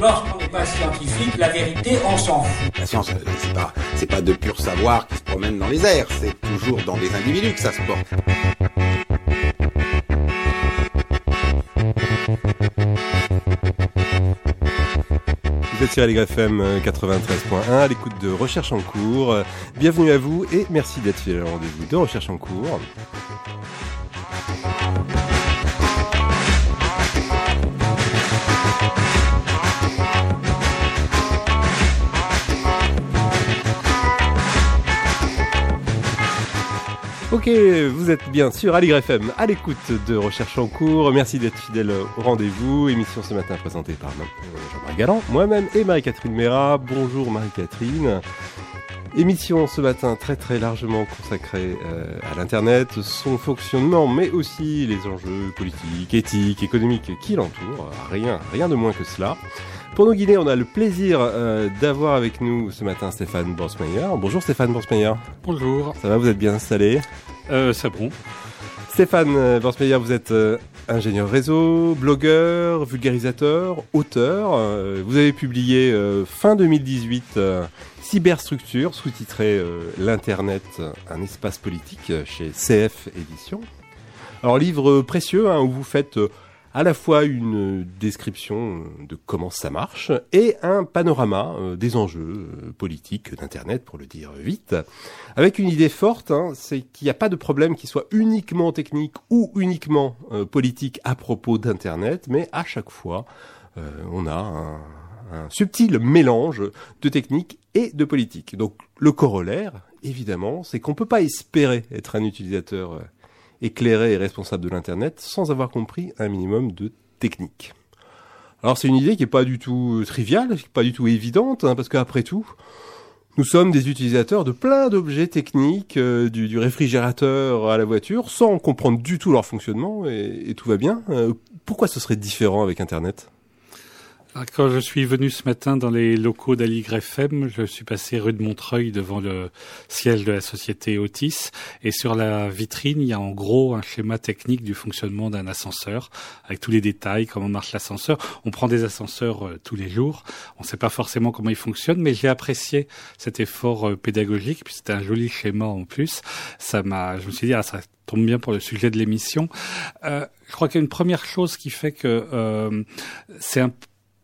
Lorsqu'on n'est pas scientifique, la vérité, on s'en fout. La science, euh, c'est pas, c'est pas de pur savoir qui se promène dans les airs, c'est toujours dans des individus que ça se porte. Vous êtes sur LFM 93.1 à l'écoute de Recherche en cours. Bienvenue à vous et merci d'être fidèle au rendez-vous de Recherche en cours. Ok, vous êtes bien sûr à FM, à l'écoute de Recherche en cours. Merci d'être fidèle au rendez-vous. Émission ce matin présentée par Jean-Marc Galland, moi-même et Marie-Catherine Mera. Bonjour Marie-Catherine. Émission ce matin très très largement consacrée euh, à l'Internet, son fonctionnement, mais aussi les enjeux politiques, éthiques, économiques qui l'entourent. Rien, rien de moins que cela. Pour nous guider, on a le plaisir euh, d'avoir avec nous ce matin Stéphane Borsmeyer. Bonjour Stéphane Borsmeyer. Bonjour. Ça va, vous êtes bien installé? Euh, C'est bon. Stéphane euh, Borsmeyer, vous êtes ingénieur réseau, blogueur, vulgarisateur, auteur. vous avez publié fin 2018 Cyberstructure, sous-titré L'Internet, un espace politique chez CF Éditions. Alors livre précieux hein, où vous faites à la fois une description de comment ça marche et un panorama euh, des enjeux euh, politiques d'Internet, pour le dire vite, avec une idée forte, hein, c'est qu'il n'y a pas de problème qui soit uniquement technique ou uniquement euh, politique à propos d'Internet, mais à chaque fois, on a un, un subtil mélange de technique et de politique. Donc le corollaire, évidemment, c'est qu'on ne peut pas espérer être un utilisateur éclairé et responsable de l'Internet sans avoir compris un minimum de technique. Alors c'est une idée qui n'est pas du tout triviale, qui n'est pas du tout évidente, hein, parce qu'après tout, nous sommes des utilisateurs de plein d'objets techniques, euh, du, réfrigérateur à la voiture, sans comprendre du tout leur fonctionnement, et, tout va bien. Euh, pourquoi ce serait différent avec Internet? Quand je suis venu ce matin dans les locaux d'AligrefM, je suis passé rue de Montreuil devant le siège de la société Otis et sur la vitrine, il y a en gros un schéma technique du fonctionnement d'un ascenseur avec tous les détails, comment marche l'ascenseur. On prend des ascenseurs euh, tous les jours, on ne sait pas forcément comment ils fonctionnent, mais j'ai apprécié cet effort euh, pédagogique, puis c'était un joli schéma en plus. Ça m'a, je me suis dit, ah, ça tombe bien pour le sujet de l'émission. Euh, je crois qu'il y a une première chose qui fait que euh, c'est un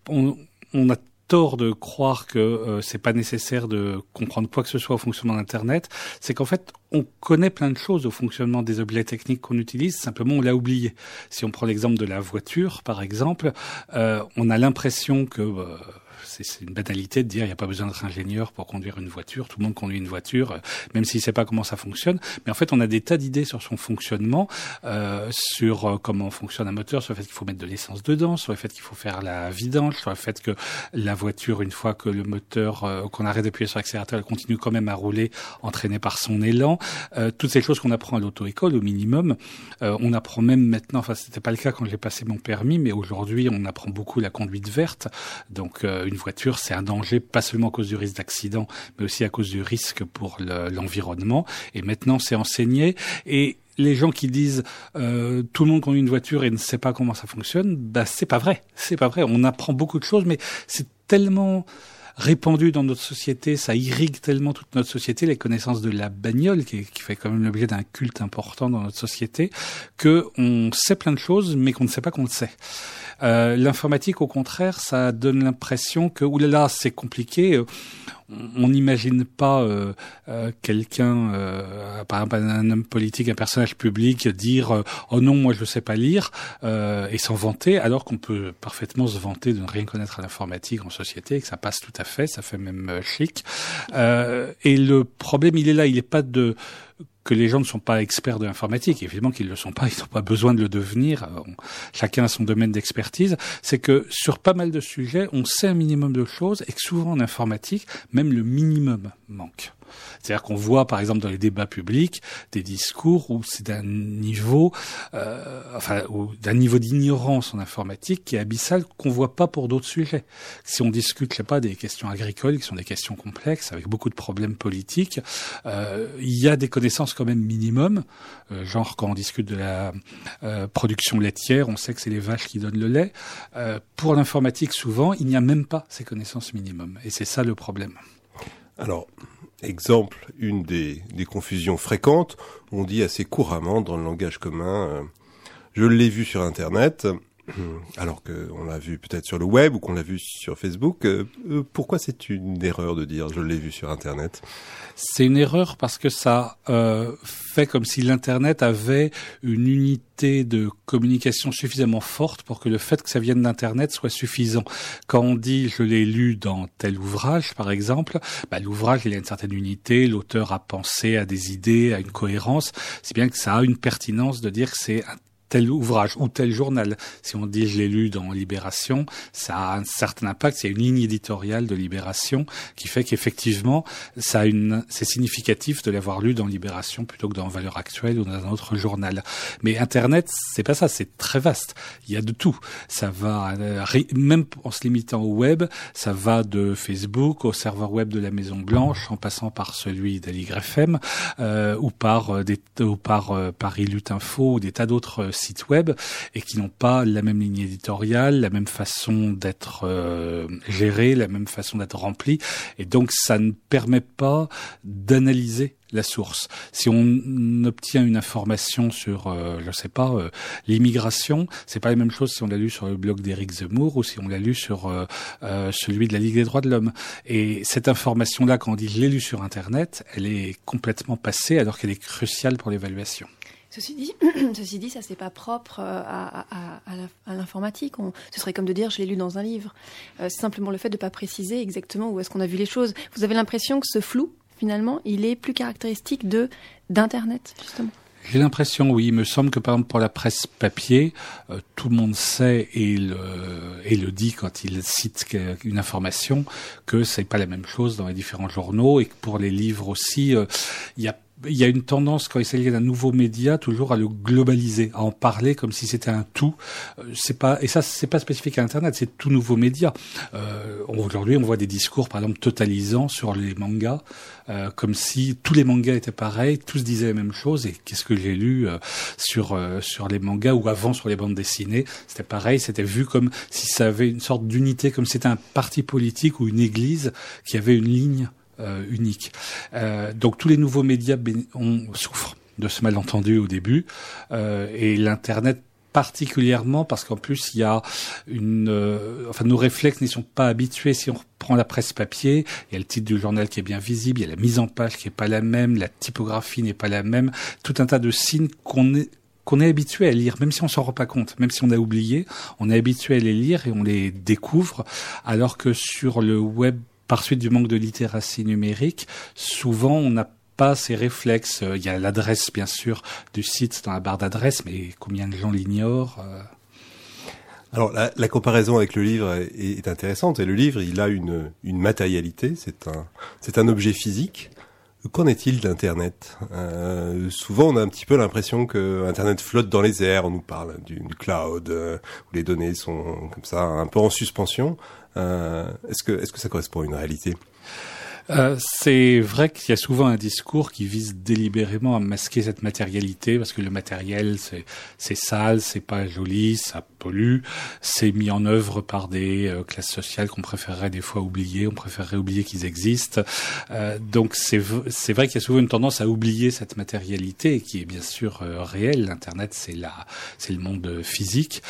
on, a tort de croire que euh, c'est pas nécessaire de comprendre quoi que ce soit au fonctionnement d'Internet, c'est qu'en fait, on connaît plein de choses au fonctionnement des objets techniques qu'on utilise, simplement on l'a oublié. Si on prend l'exemple de la voiture, par exemple, euh, on a l'impression que euh, c'est une banalité de dire il n'y a pas besoin d'être ingénieur pour conduire une voiture. Tout le monde conduit une voiture, euh, même s'il ne sait pas comment ça fonctionne. Mais en fait, on a des tas d'idées sur son fonctionnement, euh, sur euh, comment fonctionne un moteur, sur le fait qu'il faut mettre de l'essence dedans, sur le fait qu'il faut faire la vidange, sur le fait que la voiture, une fois que le moteur, euh, qu'on arrête d'appuyer sur l'accélérateur, elle continue quand même à rouler, entraînée par son élan. toutes ces choses qu'on apprend à l'auto-école au minimum. on apprend même maintenant, enfin c'était pas le cas quand j'ai passé mon permis, mais aujourd'hui on apprend beaucoup la conduite verte. Donc une c'est un danger pas seulement à cause du risque d'accident, mais aussi à cause du risque pour l'environnement. et maintenant, c'est enseigné. Et les gens qui disent euh, tout le monde conduit une voiture et ne sait pas comment ça fonctionne, bah c'est pas vrai. C'est pas vrai. On apprend beaucoup de choses, mais c'est tellement répandu dans notre société, ça irrigue tellement toute notre société, les connaissances de la bagnole, qui, qui fait quand même l'objet d'un culte important dans notre société, que on sait plein de choses, mais qu'on ne sait pas qu'on le sait. Euh, L'informatique, au contraire, ça donne l'impression que, oulala, c'est compliqué. Euh, on n'imagine pas euh, euh quelqu'un, euh, par exemple un homme politique, un personnage public, dire euh, oh non moi je sais pas lire et s'en vanter, alors qu'on peut parfaitement se vanter de ne rien connaître à l'informatique en société, et que ça passe tout à fait, ça fait même chic. et le problème il est là, il n'est pas de que les gens ne sont pas experts de l'informatique, évidemment qu'ils ne le sont pas, ils n'ont pas besoin de le devenir, chacun a son domaine d'expertise, c'est que sur pas mal de sujets, on sait un minimum de choses et que souvent en informatique, même le minimum manque. C'est-à-dire qu'on voit, par exemple, dans les débats publics, des discours où c'est d'un niveau, euh, enfin, d'un niveau d'ignorance en informatique qui est abyssal qu'on voit pas pour d'autres sujets. Si on discute, je sais pas, des questions agricoles qui sont des questions complexes avec beaucoup de problèmes politiques, euh, il y a des connaissances quand même minimum. Euh, genre quand on discute de la production laitière, on sait que c'est les vaches qui donnent le lait. Pour l'informatique, souvent, il n'y a même pas ces connaissances minimum. Et c'est ça le problème. Alors, exemple, une des, des, confusions fréquentes, on dit assez couramment dans le langage commun, euh, je l'ai vu sur Internet, alors qu'on l'a vu peut-être sur le web ou qu'on l'a vu sur Facebook. Euh, euh, pourquoi c'est une erreur de dire je l'ai vu sur Internet? C'est une erreur parce que ça euh, fait comme si l'Internet avait une unité de communication suffisamment forte pour que le fait que ça vienne d'Internet soit suffisant. Quand on dit je l'ai lu dans tel ouvrage, par exemple, bah, l'ouvrage il a une certaine unité, l'auteur a pensé à des idées, à une cohérence, c'est bien que ça a une pertinence de dire que c'est tel ouvrage ou tel journal. Si on dit je l'ai lu dans Libération, ça a un certain impact. A une ligne éditoriale de Libération qui fait qu'effectivement, ça a une, c'est significatif de l'avoir lu dans Libération plutôt que dans Valeurs Actuelles ou dans un autre journal. Mais Internet, c'est pas ça. C'est très vaste. Il y a de tout. Ça va, euh, même en se limitant au web, ça va de Facebook au serveur web de la Maison Blanche, en passant par celui d'Aligrefm euh, ou par euh, des, ou par euh, Paris Lutte Info ou des tas d'autres web et qui n'ont pas la même ligne éditoriale, la même façon d'être euh, gérés, la même façon d'être remplis. Et donc, ça ne permet pas d'analyser la source. Si on obtient une information sur, euh, je sais pas, euh, l'immigration, c'est pas la même chose si on l'a lu sur le blog d'Éric Zemmour ou si on l'a lu sur euh, celui de la Ligue des droits de l'homme. Et cette information-là, quand on dit je l'ai lu sur Internet, elle est complètement passée alors qu'elle est cruciale pour l'évaluation. Ceci dit, ceci dit, ça c'est pas propre euh, à, l'informatique. Ce serait comme de dire je l'ai lu dans un livre. Euh, c'est simplement le fait de ne pas préciser exactement où est-ce qu'on a vu les choses. Vous avez l'impression que ce flou, finalement, il est plus caractéristique de d'internet justement. J'ai l'impression, oui. Il me semble que, par exemple, pour la presse papier, euh, tout le monde sait et le, dit quand il cite une information que c'est pas la même chose dans les différents journaux et que pour les livres aussi, il y a il y a une tendance quand il s'agit d'un nouveau média toujours à le globaliser, à en parler comme si c'était un tout. C'est pas et ça c'est pas spécifique à Internet, c'est tout nouveau média. Euh, Aujourd'hui, on voit des discours par exemple totalisants sur les mangas, euh, comme si tous les mangas étaient pareils, tous disaient la même chose. Et qu'est-ce que j'ai lu euh, sur euh, sur les mangas ou avant sur les bandes dessinées, c'était pareil, c'était vu comme si ça avait une sorte d'unité, comme si c'était un parti politique ou une église qui avait une ligne euh, unique. Euh, donc tous les nouveaux médias on souffrent de ce malentendu au début euh, et l'internet particulièrement parce qu'en plus il y a une euh, enfin nos réflexes n'y sont pas habitués si on reprend la presse papier il y a le titre du journal qui est bien visible il y a la mise en page qui est pas la même la typographie n'est pas la même tout un tas de signes qu'on est qu'on est habitué à lire, même si on s'en rend pas compte, même si on a oublié, on est habitué à les lire et on les découvre, alors que sur le web par suite du manque de littératie numérique, souvent on n'a pas ces réflexes. Il y a l'adresse, bien sûr, du site dans la barre d'adresse, mais combien de gens l'ignorent euh? Alors la, comparaison avec le livre est, intéressante et le livre il a une, matérialité, c'est un objet physique. Qu'en est-il d'Internet? Euh, Souvent on a un petit peu l'impression que Internet flotte dans les airs, on nous parle d'une cloud euh, où les données sont comme ça un peu en suspension. Euh, est-ce que est-ce que ça correspond à une réalité? Euh, c'est vrai qu'il y a souvent un discours qui vise délibérément à masquer cette matérialité parce que le matériel c'est sale, c'est pas joli, ça pollue, c'est mis en œuvre par des euh, classes sociales qu'on préférerait des fois oublier, on préférerait oublier qu'ils existent. Euh, donc c'est vrai qu'il y a souvent une tendance à oublier cette matérialité qui est bien sûr euh, réelle. L'internet c'est la c'est le monde physique,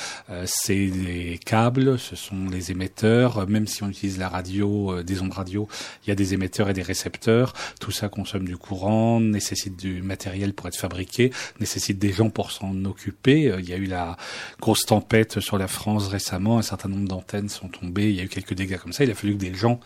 c'est les câbles, ce sont les émetteurs. Même si on utilise la radio, des ondes radio, il y a des émetteurs et des récepteurs. Tout ça consomme du courant, nécessite du matériel pour être fabriqué, nécessite des gens pour s'en occuper. Euh, il y a eu la grosse tempête sur la France récemment, un certain nombre d'antennes sont tombées, il y a eu quelques dégâts comme ça. Il a fallu que des gens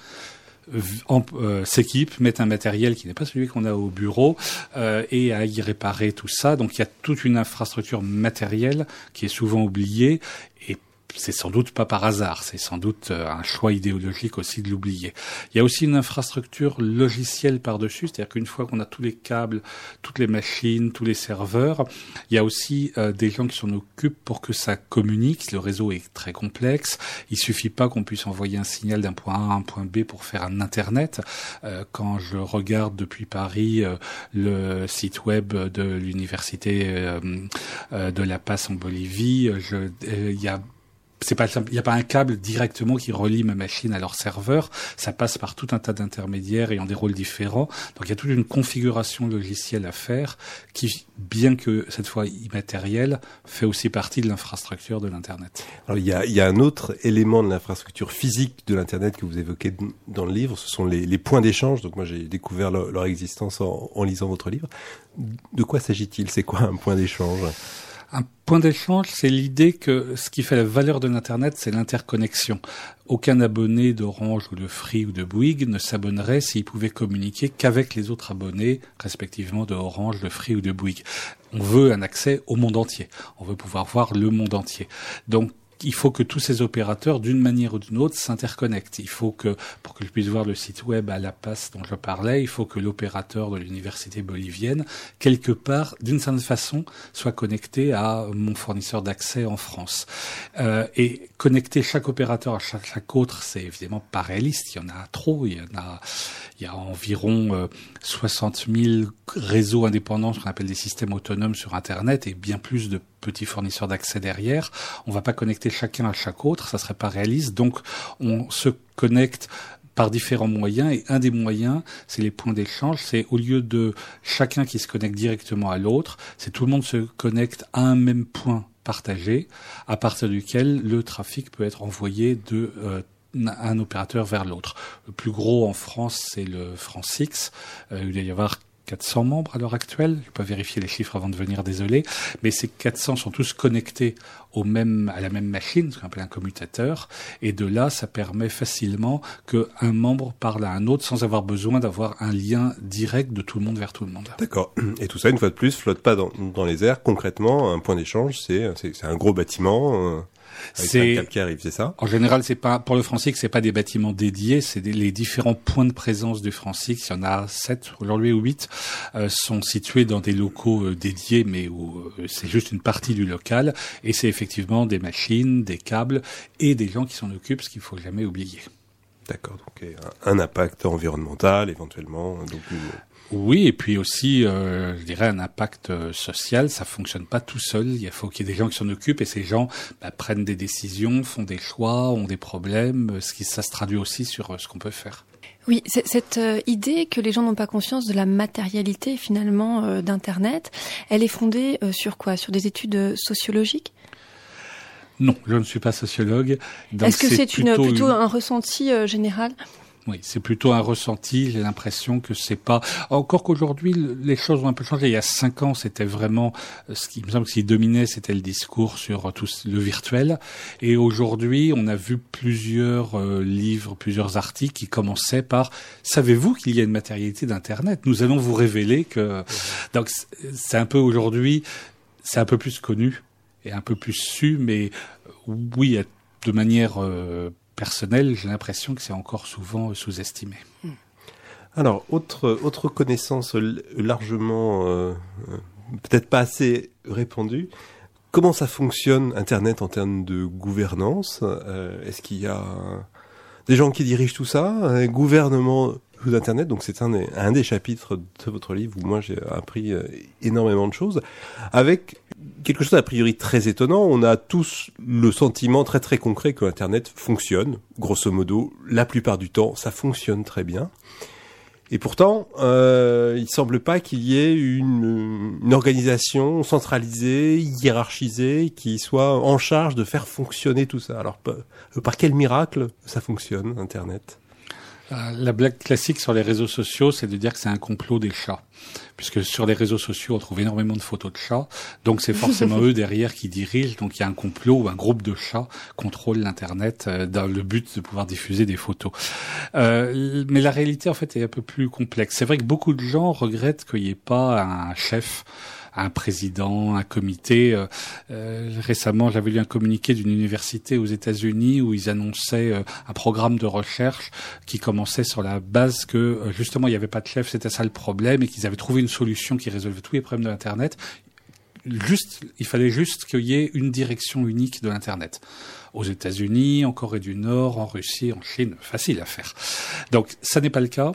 euh, s'équipent, mettent un matériel qui n'est pas celui qu'on a au bureau euh, et à y réparer tout ça. Donc il y a toute une infrastructure matérielle qui est souvent oubliée et c'est sans doute pas par hasard, c'est sans doute euh, un choix idéologique aussi de l'oublier. Il y a aussi une infrastructure logicielle par-dessus, c'est-à-dire qu'une fois qu'on a tous les câbles, toutes les machines, tous les serveurs, il y a aussi euh, des gens qui s'en occupent pour que ça communique. Le réseau est très complexe. Il suffit pas qu'on puisse envoyer un signal d'un point A à un point B pour faire un Internet. Euh, quand je regarde depuis Paris le site web de l'université de La Paz en Bolivie, il y a c'est pas il n'y a pas un câble directement qui relie ma machine à leur serveur, ça passe par tout un tas d'intermédiaires ayant des rôles différents. Donc il y a toute une configuration logicielle à faire qui, bien que cette fois immatérielle, fait aussi partie de l'infrastructure de l'internet. Alors il y a, un autre élément de l'infrastructure physique de l'internet que vous évoquez dans le livre, ce sont les, points d'échange. Donc moi j'ai découvert leur, existence en, en lisant votre livre. De quoi s'agit-il? C'est quoi un point d'échange? Un point d'échange, c'est l'idée que ce qui fait la valeur de l'Internet, c'est l'interconnexion. Aucun abonné d'Orange ou de Free ou de Bouygues ne s'abonnerait s'il pouvait communiquer qu'avec les autres abonnés, respectivement de Orange, de Free ou de Bouygues. On veut un accès au monde entier. On veut pouvoir voir le monde entier. Donc, il faut que tous ces opérateurs, d'une manière ou d'une autre, s'interconnectent. Il faut que, pour que je puisse voir le site web à La Paz dont je parlais, il faut que l'opérateur de l'université bolivienne, quelque part, d'une certaine façon, soit connecté à mon fournisseur d'accès en France. Euh, et connecter chaque opérateur à chaque, autre, c'est évidemment pas réaliste. Il y en a trop. Il y en a, environ euh, 60 000 réseaux indépendants, ce qu'on appelle des systèmes autonomes sur Internet, et bien plus de petits fournisseurs d'accès derrière. On va pas connecter chacun à chaque autre, ça serait pas réaliste. Donc, on se connecte par différents moyens et un des moyens, c'est les points d'échange. C'est au lieu de chacun qui se connecte directement à l'autre, c'est tout le monde se connecte à un même point partagé, à partir duquel le trafic peut être envoyé de euh, un opérateur vers l'autre. Le plus gros en France, c'est le France Euh, il doit y avoir 400 membres à l'heure actuelle. Je peux vérifier les chiffres avant de venir, désolé. Mais ces 400 sont tous connectés au même, à la même machine, ce qu'on appelle un commutateur. Et de là, ça permet facilement qu'un membre parle à un autre sans avoir besoin d'avoir un lien direct de tout le monde vers tout le monde. D'accord. Et tout ça, une fois de plus, flotte pas dans, dans les airs. Concrètement, un point d'échange, c'est, c'est, un gros bâtiment. C'est qui arrive, c'est ça En général, c'est pas pour le Francic, c'est pas des bâtiments dédiés, c'est les différents points de présence du Francic. Il y en a sept aujourd'hui ou huit euh, sont situés dans des locaux euh, dédiés, mais où euh, c'est juste une partie du local. Et c'est effectivement des machines, des câbles et des gens qui s'en occupent, ce qu'il faut jamais oublier. D'accord, donc un, impact environnemental éventuellement. Donc, oui, et puis aussi, euh, je dirais, un impact euh, social. Ça fonctionne pas tout seul. Il faut qu'il y ait des gens qui s'en occupent et ces gens bah, prennent des décisions, font des choix, ont des problèmes. Ce qui, ça se traduit aussi sur euh, ce qu'on peut faire. Oui, cette euh, idée que les gens n'ont pas conscience de la matérialité finalement euh, d'Internet, elle est fondée euh, sur quoi? Sur des études sociologiques? Non, je ne suis pas sociologue. Est-ce que c'est plutôt, plutôt un ressenti général? Oui, c'est plutôt un ressenti. J'ai l'impression que c'est pas. Encore qu'aujourd'hui, les choses ont un peu changé. Il y a cinq ans, c'était vraiment ce qui me semble qui dominait, c'était le discours sur tout le virtuel. Et aujourd'hui, on a vu plusieurs euh, livres, plusieurs articles qui commençaient par "Savez-vous qu'il y a une matérialité d'Internet? Nous allons vous révéler que." Donc, c'est un peu aujourd'hui, c'est un peu plus connu et un peu plus su, mais oui, de manière euh, personnel, j'ai l'impression que c'est encore souvent sous-estimé. Alors, autre, autre connaissance largement, euh, peut-être pas assez répandue, comment ça fonctionne Internet en termes de gouvernance? Euh, Est-ce qu'il y a des gens qui dirigent tout ça? Gouvernement d'Internet, donc c'est un, un, des chapitres de votre livre où moi j'ai appris euh, énormément de choses, avec quelque chose d'a priori très étonnant. On a tous le sentiment très très concret que Internet fonctionne, grosso modo, la plupart du temps, ça fonctionne très bien. Et pourtant, euh, il semble pas qu'il y ait une, organisation centralisée, hiérarchisée, qui soit en charge de faire fonctionner tout ça. Alors, par quel miracle ça fonctionne, Internet? La blague classique sur les réseaux sociaux, c'est de dire que c'est un complot des chats. Puisque sur les réseaux sociaux, on trouve énormément de photos de chats. Donc c'est forcément eux derrière qui dirigent. Donc il y a un complot ou un groupe de chats contrôle l'Internet euh, dans le but de pouvoir diffuser des photos. Euh, mais la réalité, en fait, est un peu plus complexe. C'est vrai que beaucoup de gens regrettent qu'il n'y ait pas un chef un président, un comité. Euh, euh, récemment, j'avais lu un communiqué d'une université aux États-Unis où ils annonçaient un programme de recherche qui commençait sur la base que justement il n'y avait pas de chef, c'était ça le problème, et qu'ils avaient trouvé une solution qui résolvait tous les problèmes de l'Internet. Juste, il fallait juste qu'il y ait une direction unique de l'Internet aux États-Unis, en Corée du Nord, en Russie, en Chine, facile à faire. Donc ça n'est pas le cas.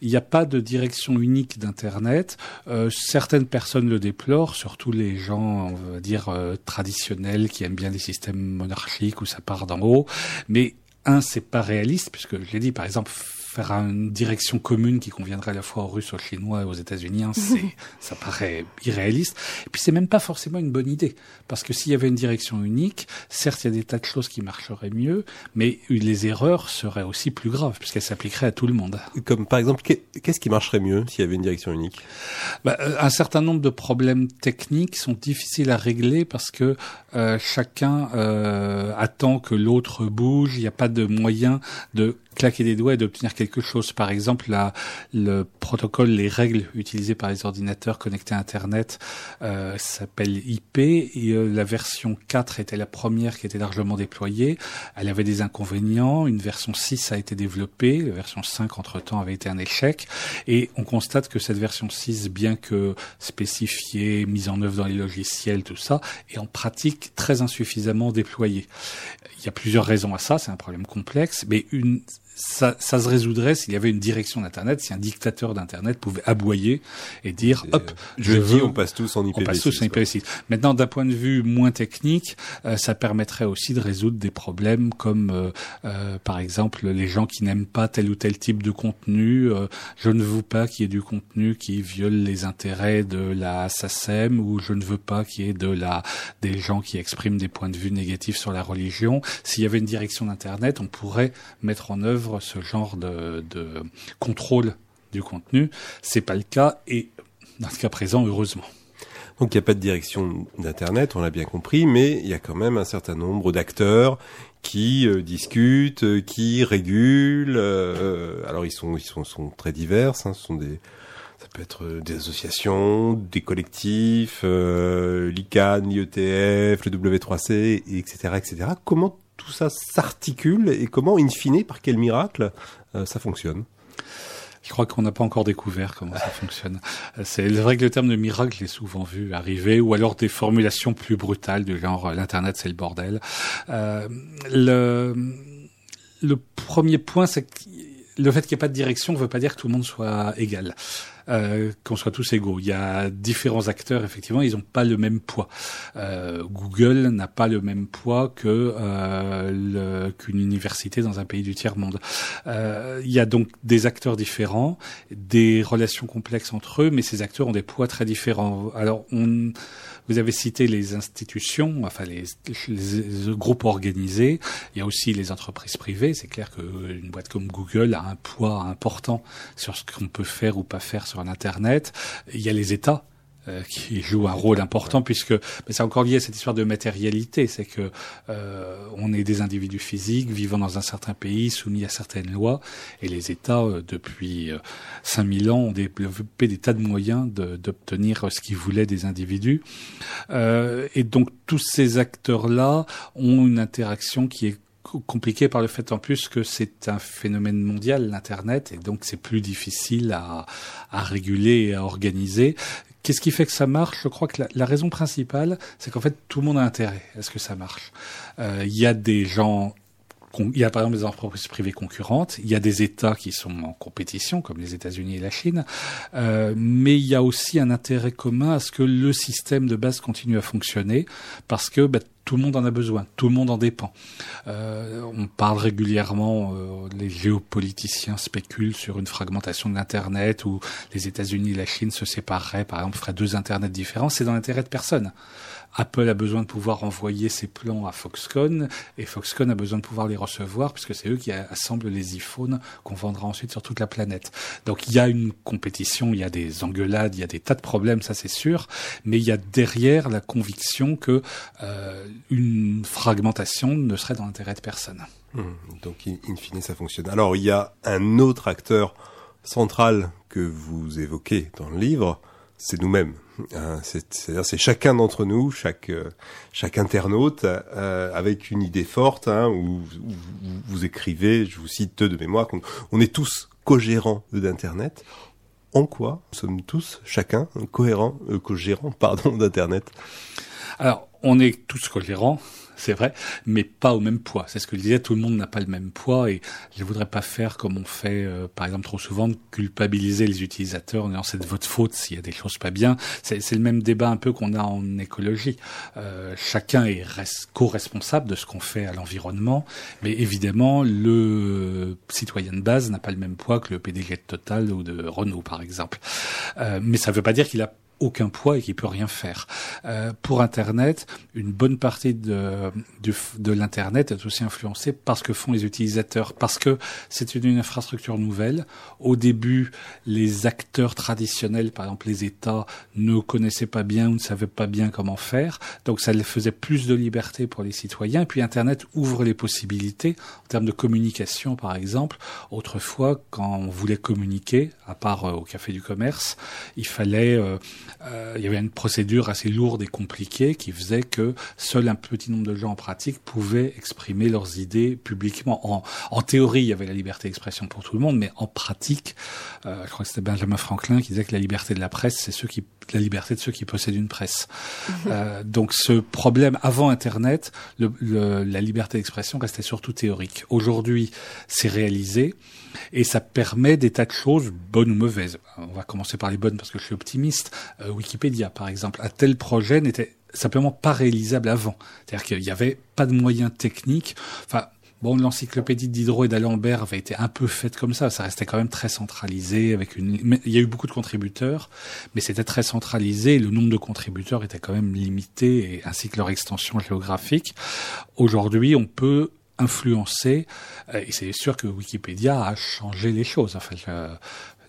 Il n'y a pas de direction unique d'Internet. Euh, certaines personnes le déplorent, surtout les gens, on va dire, euh, traditionnels qui aiment bien les systèmes monarchiques où ça part d'en haut. Mais un, c'est pas réaliste, puisque je l'ai dit, par exemple, faire une direction commune qui conviendrait à la fois aux Russes, aux Chinois et aux États-Unis, c'est, ça paraît irréaliste. Et puis c'est même pas forcément une bonne idée, parce que s'il y avait une direction unique, certes il y a des tas de choses qui marcheraient mieux, mais les erreurs seraient aussi plus graves, puisqu'elles s'appliqueraient à tout le monde. Comme par exemple, qu'est-ce qui marcherait mieux s'il y avait une direction unique? Bah, euh, Un certain nombre de problèmes techniques sont difficiles à régler parce que euh, chacun euh, attend que l'autre bouge. Il n'y a pas de moyen de claquer des doigts et d'obtenir quelque chose. Par exemple, la, le protocole, les règles utilisées par les ordinateurs connectés à Internet euh, s'appelle IP. Et, euh, la version 4 était la première qui était largement déployée. Elle avait des inconvénients. Une version 6 a été développée. La version 5, entre-temps, avait été un échec. Et on constate que cette version 6, bien que spécifiée, mise en œuvre dans les logiciels, tout ça, est en pratique très insuffisamment déployée. Il y a plusieurs raisons à ça. C'est un problème complexe. Mais une ça, ça, se résoudrait s'il y avait une direction d'Internet, si un dictateur d'Internet pouvait aboyer et dire hop, je, dis on passe tous en IPv6. On passe tous en IPv6. Maintenant, d'un point de vue moins technique, euh, ça permettrait aussi de résoudre des problèmes comme, euh, euh, par exemple, les gens qui n'aiment pas tel ou tel type de contenu. je ne veux pas qu'il y ait du contenu qui viole les intérêts de la SACEM ou je ne veux pas qu'il y ait de la des gens qui expriment des points de vue négatifs sur la religion. S'il y avait une direction d'Internet, on pourrait mettre en œuvre ce genre de, contrôle du contenu. C'est pas le cas et dans le cas présent, heureusement. Donc il n'y a pas de direction d'Internet, on l'a bien compris, mais il y a quand même un certain nombre d'acteurs qui euh, discutent, euh, qui régulent. Euh, alors ils sont ils sont, très divers. Hein, ce ça peut être des associations, des collectifs, l'ICANN, l'IETF, le W3C, etc., etc. Comment tout ça s'articule et comment, in fine, par quel miracle, euh, ça fonctionne? Je crois qu'on n'a pas encore découvert comment ça fonctionne. Euh, c'est vrai que le terme de miracle, j'ai souvent vu arriver, ou alors des formulations plus brutales du genre euh, l'internet c'est le bordel. Euh, le, le premier point, c'est que le fait qu'il n'y ait pas de direction ne veut pas dire que tout le monde soit égal euh, qu'on soit tous égaux. Il y a différents acteurs, effectivement, ils n'ont pas le même poids. Euh, Google n'a pas le même poids que euh, qu'une université dans un pays du tiers monde. Il y a donc des acteurs différents, des relations complexes entre eux, mais ces acteurs ont des poids très différents. Alors on vous avez cité les institutions, enfin les, les, groupes organisés. Il y a aussi les entreprises privées. C'est clair qu'une boîte comme Google a un poids important sur ce qu'on peut faire ou pas faire sur Internet. Il y a les États euh, qui joue un rôle important puisque c'est encore lié à cette histoire de matérialité, c'est que euh, on est des individus physiques vivant dans un certain pays soumis à certaines lois et les États euh, depuis 5000 ans ont développé des tas de moyens d'obtenir ce qu'ils voulaient des individus et donc tous ces acteurs-là ont une interaction qui est compliquée par le fait en plus que c'est un phénomène mondial, l'Internet, et donc c'est plus difficile à, à réguler et à organiser. Qu'est-ce qui fait que ça marche? Je crois que la, raison principale, c'est qu'en fait, tout le monde a intérêt à ce que ça marche. Euh, il y a des gens il y a par exemple des entreprises privées concurrentes, il y a des États qui sont en compétition, comme les États-Unis et la Chine, euh, mais il y a aussi un intérêt commun à ce que le système de base continue à fonctionner, parce que bah, tout le monde en a besoin, tout le monde en dépend. Euh, on parle régulièrement, euh, les géopoliticiens spéculent sur une fragmentation de l'Internet où les États-Unis et la Chine se sépareraient, par exemple, feraient deux Internets différents. C'est dans l'intérêt de personne. Apple a besoin de pouvoir envoyer ses plans à Foxconn et Foxconn a besoin de pouvoir les recevoir puisque c'est eux qui assemblent les iPhones qu'on vendra ensuite sur toute la planète. Donc il y a une compétition, il y a des engueulades, il y a des tas de problèmes, ça c'est sûr, mais il y a derrière la conviction que euh, une fragmentation ne serait dans l'intérêt de personne. Mmh. donc in fine ça fonctionne. Alors il y a un autre acteur central que vous évoquez dans le livre, c'est nous-mêmes C'est-à-dire c'est chacun d'entre nous, chaque euh, chaque internaute, euh, avec une idée forte, hein, où, vous, écrivez, je vous cite deux de mémoire, on est tous co-gérants d'Internet. En quoi nous sommes tous, chacun, cohérents, euh, co-gérants, pardon, d'Internet? Alors, on est tous cohérents, c'est vrai, mais pas au même poids. C'est ce que je disais, tout le monde n'a pas le même poids et je voudrais pas faire comme on fait, euh, par exemple, trop souvent, de culpabiliser les utilisateurs en disant c'est de votre faute s'il y a des choses pas bien. C'est le même débat un peu qu'on a en écologie. Euh, chacun est res- co-responsable de ce qu'on fait à l'environnement, mais évidemment, le citoyen de base n'a pas le même poids que le PDG de Total ou de Renault, par exemple. Euh, mais ça ne veut pas dire qu'il a aucun poids et qu'il peut rien faire. Euh, pour Internet, une bonne partie de, du- de l'Internet est aussi influencée par ce que font les utilisateurs, parce que c'est une, une infrastructure nouvelle. Au début, les acteurs traditionnels, par exemple les États, ne connaissaient pas bien ou ne savaient pas bien comment faire, donc ça les faisait plus de liberté pour les citoyens. Et puis Internet ouvre les possibilités en termes de communication, par exemple. Autrefois, quand on voulait communiquer, à part euh, au café du commerce, il fallait euh, euh, il y avait une procédure assez lourde et compliquée qui faisait que seul un petit nombre de gens en pratique pouvaient exprimer leurs idées publiquement. En, en théorie, il y avait la liberté d'expression pour tout le monde, mais en pratique, euh, je crois que c'était Benjamin Franklin qui disait que la liberté de la presse, c'est ceux qui la liberté de ceux qui possèdent une presse. Euh, donc ce problème avant Internet, le, le- la liberté d'expression restait surtout théorique. Aujourd'hui, c'est réalisé et ça permet des tas de choses, bonnes ou mauvaises. On va commencer par les bonnes parce que je suis optimiste. Euh, Wikipédia, par exemple, un tel projet n'était simplement pas réalisable avant. C'est-à-dire qu'il n'y avait pas de moyens techniques. Enfin, Bon, l'encyclopédie Diderot et d'Alembert avait été un peu faite comme ça. Ça restait quand même très centralisé. Avec une, il y a eu beaucoup de contributeurs, mais c'était très centralisé. Le nombre de contributeurs était quand même limité, ainsi que leur extension géographique. Aujourd'hui, on peut influencer, et c'est sûr que Wikipédia a changé les choses.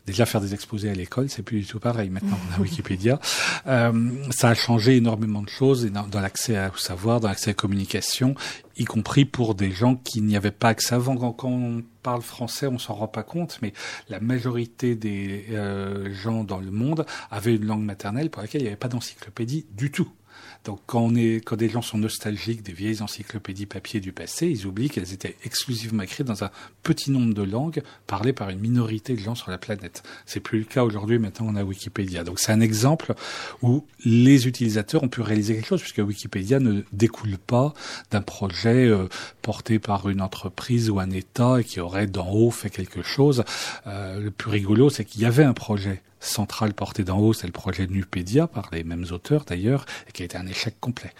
Déjà faire des exposés à l'école, c'est plus du tout pareil. Maintenant, on a Wikipédia. Euh, ça a changé énormément de choses dans, l'accès au savoir, dans l'accès à la communication, y compris pour des gens qui n'y avaient pas accès avant. Quand, quand on parle français, on s'en rend pas compte, mais la majorité des euh, gens dans le monde avaient une langue maternelle pour laquelle il n'y avait pas d'encyclopédie du tout. Donc quand on est, quand des gens sont nostalgiques des vieilles encyclopédies papier du passé, ils oublient qu'elles étaient exclusivement écrites dans un petit nombre de langues parlées par une minorité de gens sur la planète. C'est plus le cas aujourd'hui. Maintenant, on a Wikipédia. Donc c'est un exemple où les utilisateurs ont pu réaliser quelque chose puisque Wikipédia ne découle pas d'un projet euh, porté par une entreprise ou un État et qui aurait d'en haut fait quelque chose. Euh, le plus rigolo, c'est qu'il y avait un projet central porté d'en haut, c'est le projet de Nupédia, par les mêmes auteurs d'ailleurs, qui a été un échec complet.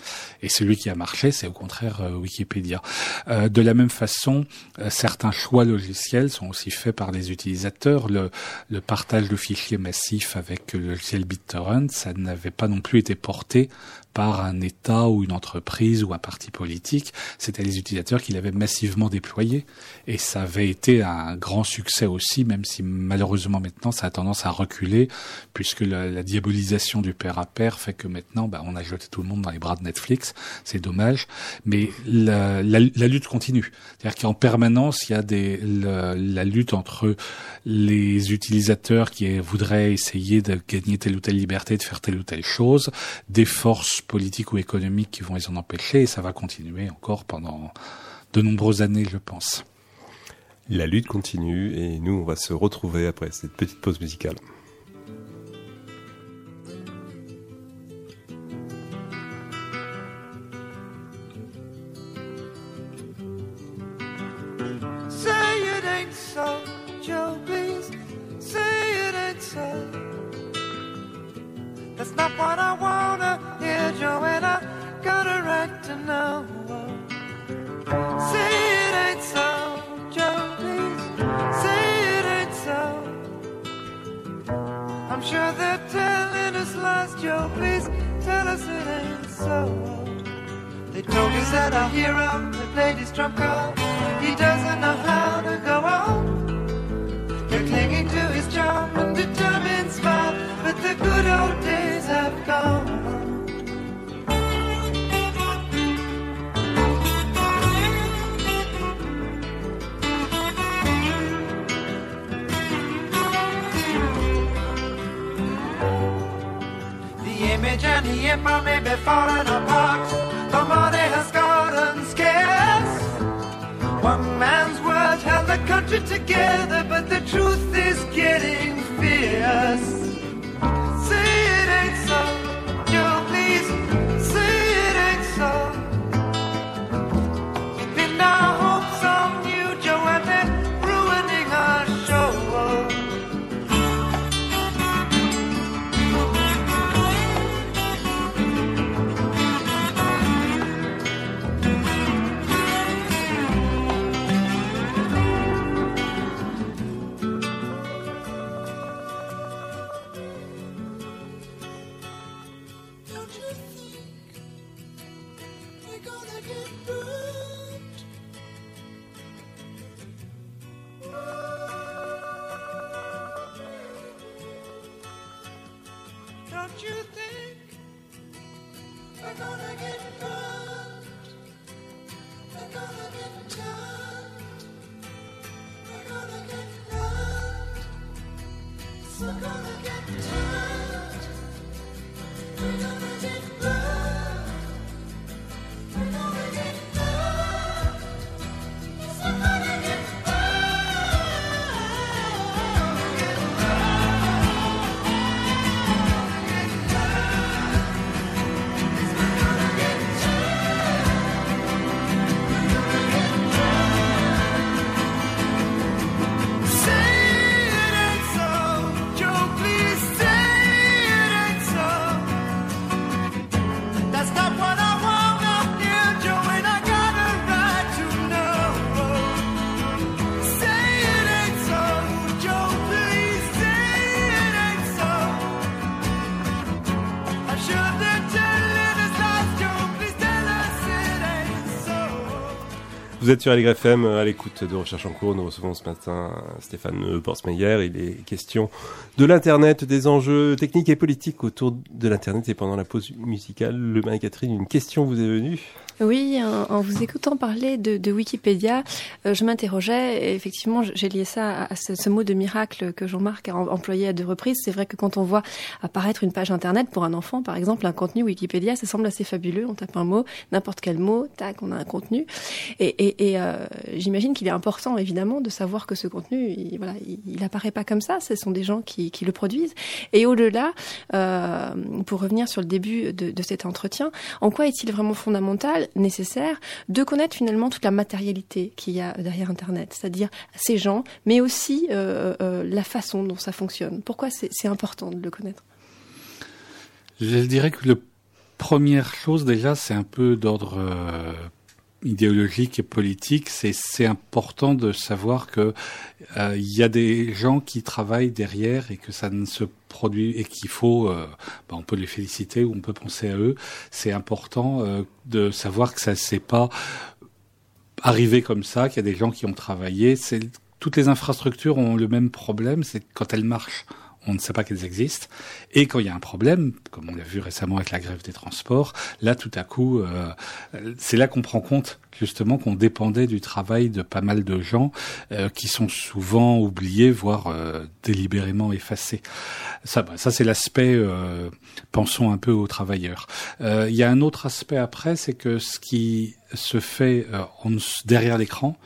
Et celui qui a marché, c'est au contraire euh, Wikipédia. Euh, de la même façon, euh, certains choix logiciels sont aussi faits par les utilisateurs. Le, le partage de fichiers massifs avec le logiciel BitTorrent, ça n'avait pas non plus été porté par un État ou une entreprise ou un parti politique. C'était les utilisateurs qui l'avaient massivement déployé. Et ça avait été un grand succès aussi, même si malheureusement maintenant ça a tendance à reculer, puisque la, la diabolisation du père à père fait que maintenant bah, on a jeté tout le monde dans les bras de Netflix. C'est dommage. Mais la, la, la lutte continue. C'est-à-dire qu'en permanence, il y a des, la lutte entre les utilisateurs qui voudraient essayer de gagner telle ou telle liberté, de faire telle ou telle chose, des forces politiques ou économiques qui vont les en empêcher, et ça va continuer encore pendant de nombreuses années, je pense. La lutte continue et nous, on va se retrouver après cette petite pause musicale. Sur LGFM à l'écoute de Recherche en cours. Nous recevons ce matin Stéphane Borsmeyer. Il est question de l'Internet, des enjeux techniques et politiques autour de l'Internet. Et pendant la pause musicale, le Marie-Catherine, une question vous est venue. Oui, en, en vous écoutant parler de, de Wikipédia, euh, je m'interrogeais, effectivement, j'ai lié ça à, ce, ce mot de miracle que Jean-Marc a em- employé à deux reprises. C'est vrai que quand on voit apparaître une page Internet pour un enfant, par exemple, un contenu Wikipédia, ça semble assez fabuleux. On tape un mot, n'importe quel mot, tac, on a un contenu. Et, et, et euh, j'imagine qu'il est important, évidemment, de savoir que ce contenu, il, voilà, il, il apparaît pas comme ça. Ce sont des gens qui, qui le produisent. Et au-delà, euh, pour revenir sur le début de, de cet entretien, en quoi est-il vraiment fondamental, nécessaire, de connaître finalement toute la matérialité qu'il y a derrière Internet, c'est-à-dire ces gens, mais aussi euh, euh, la façon dont ça fonctionne. Pourquoi c'est important de le connaître? Je dirais que la première chose déjà, c'est un peu d'ordre euh, idéologique et politique. C'est important de savoir que euh, il y a des gens qui travaillent derrière et que ça ne se produit et qu'il faut, euh, bah, on peut les féliciter ou on peut penser à eux. C'est important euh, de savoir que ça c'est pas arrivé comme ça, qu'il y a des gens qui ont travaillé. Toutes les infrastructures ont le même problème, c'est quand elles marchent, on ne sait pas qu'elles existent. Et quand il y a un problème, comme on l'a vu récemment avec la grève des transports, là tout à coup, euh, c'est là qu'on prend compte justement qu'on dépendait du travail de pas mal de gens euh, qui sont souvent oubliés, voire euh, délibérément effacés. Ça, bah, ça c'est l'aspect. euh, pensons un peu aux travailleurs. Euh, Il y a un autre aspect après, c'est que ce qui se fait euh, en, derrière l'écran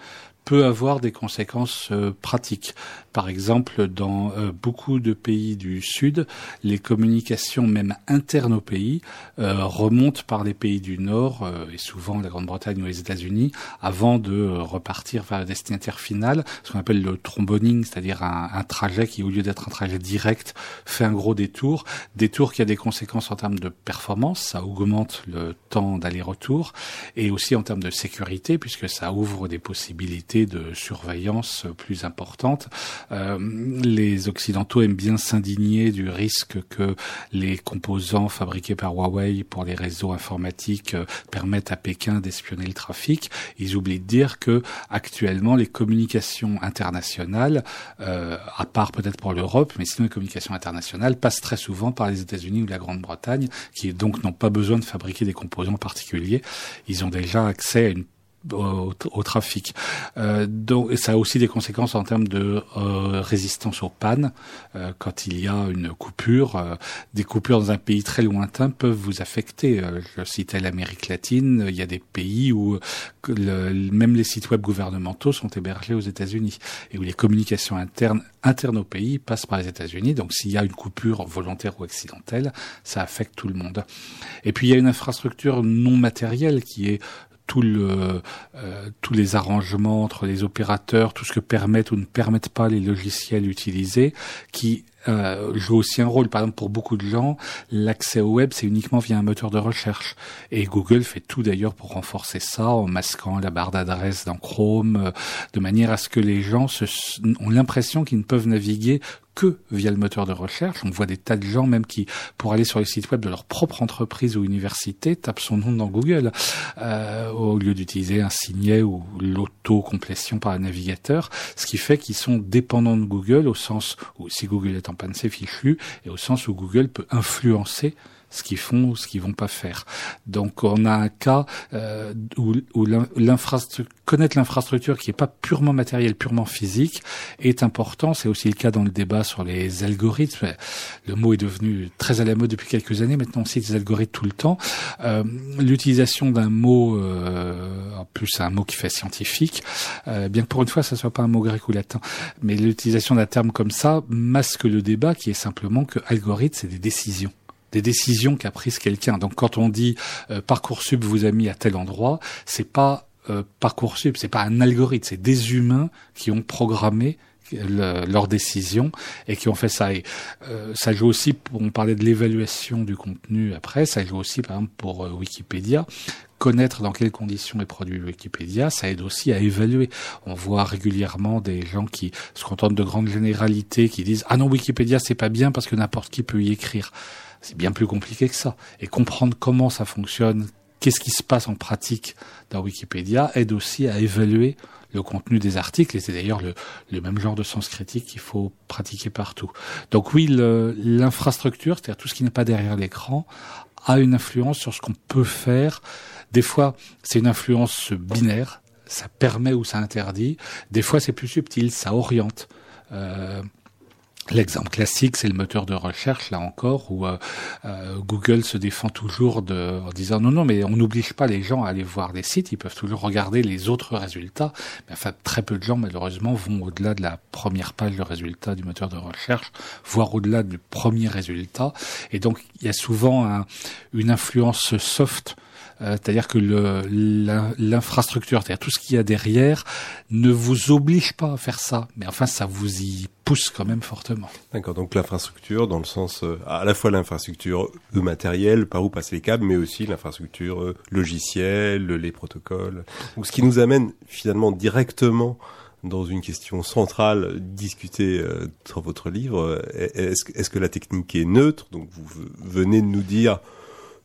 peut avoir des conséquences pratiques. Par exemple, dans euh, beaucoup de pays du Sud, les communications même internes au pays euh, remontent par les pays du Nord euh, et souvent la Grande-Bretagne ou les États-Unis avant de repartir vers le destinataire final, ce qu'on appelle le tromboning, c'est-à-dire un, un trajet qui, au lieu d'être un trajet direct, fait un gros détour. Détour qui a des conséquences en termes de performance, ça augmente le temps d'aller-retour et aussi en termes de sécurité puisque ça ouvre des possibilités de surveillance plus importantes. Euh, les Occidentaux aiment bien s'indigner du risque que les composants fabriqués par Huawei pour les réseaux informatiques euh, permettent à Pékin d'espionner le trafic. Ils oublient de dire que actuellement les communications internationales, euh, à part peut-être pour l'Europe, mais sinon les communications internationales passent très souvent par les États-Unis ou la Grande-Bretagne, qui donc n'ont pas besoin de fabriquer des composants particuliers. Ils ont déjà accès à une au, au trafic. Euh, donc, ça a aussi des conséquences en termes de euh, résistance aux pannes. Euh, quand il y a une coupure, des coupures dans un pays très lointain peuvent vous affecter. Je citais l'Amérique latine, il y a des pays où le- même les sites web gouvernementaux sont hébergés aux États-Unis et où les communications internes internes au pays passent par les États-Unis. Donc, s'il y a une coupure volontaire ou accidentelle, ça affecte tout le monde. Et puis, il y a une infrastructure non matérielle qui est tout le, euh, tous les arrangements entre les opérateurs, tout ce que permettent ou ne permettent pas les logiciels utilisés, qui euh, joue aussi un rôle. Par exemple, pour beaucoup de gens, l'accès au web, c'est uniquement via un moteur de recherche. Et Google fait tout d'ailleurs pour renforcer ça, en masquant la barre d'adresse dans Chrome, euh, de manière à ce que les gens se, ont l'impression qu'ils ne peuvent naviguer que via le moteur de recherche. On voit des tas de gens même qui, pour aller sur les sites web de leur propre entreprise ou université, tapent son nom dans Google euh, au lieu d'utiliser un signet ou l'auto-complétion par un navigateur, ce qui fait qu'ils sont dépendants de Google au sens où si Google est en panne, c'est fichu, et au sens où Google peut influencer ce qu'ils font ou ce qu'ils vont pas faire. Donc on a un cas euh, où, où l'in- l'infrastructure, connaître l'infrastructure qui est pas purement matérielle, purement physique, est important. C'est aussi le cas dans le débat sur les algorithmes. Le mot est devenu très à la mode depuis quelques années. Maintenant, on cite les algorithmes tout le temps. Euh, L'utilisation d'un mot, euh, en plus c'est un mot qui fait scientifique, euh, bien que pour une fois ça soit pas un mot grec ou latin, mais l'utilisation d'un terme comme ça masque le débat qui est simplement que algorithme c'est des décisions des décisions qu'a prises quelqu'un. Donc quand on dit euh, parcoursup vous a mis à tel endroit, c'est pas euh, parcoursup, c'est pas un algorithme, c'est des humains qui ont programmé le- leurs décisions et qui ont fait ça. Et euh, ça joue aussi, pour, on parlait de l'évaluation du contenu après, ça joue aussi par exemple pour euh, Wikipédia. Connaître dans quelles conditions est produit Wikipédia, ça aide aussi à évaluer. On voit régulièrement des gens qui se contentent de grandes généralités, qui disent ah non Wikipédia c'est pas bien parce que n'importe qui peut y écrire. C'est bien plus compliqué que ça. Et comprendre comment ça fonctionne, qu'est-ce qui se passe en pratique dans Wikipédia, aide aussi à évaluer le contenu des articles. Et c'est d'ailleurs le, le même genre de sens critique qu'il faut pratiquer partout. Donc oui, l'infrastructure, c'est-à-dire tout ce qui n'est pas derrière l'écran, a une influence sur ce qu'on peut faire. Des fois, c'est une influence binaire, ça permet ou ça interdit. Des fois, c'est plus subtil, ça oriente. Euh, L'exemple classique, c'est le moteur de recherche, là encore, où euh, euh, Google se défend toujours de, en disant non, non, mais on n'oblige pas les gens à aller voir des sites, ils peuvent toujours regarder les autres résultats. Mais enfin, très peu de gens, malheureusement, vont au-delà de la première page de résultat du moteur de recherche, voire au-delà du premier résultat. Et donc, il y a souvent un- une influence soft c'est-à-dire que l'infrastructure, c'est-à-dire tout ce qu'il y a derrière, ne vous oblige pas à faire ça, mais enfin ça vous y pousse quand même fortement. D'accord, donc l'infrastructure dans le sens euh, à la fois l'infrastructure euh, matérielle par où passent les câbles, mais aussi l'infrastructure euh, logicielle, les protocoles. Donc ce qui nous amène finalement directement dans une question centrale discutée euh, dans votre livre. euh, Est-ce que- la technique est neutre? Donc vous venez de nous dire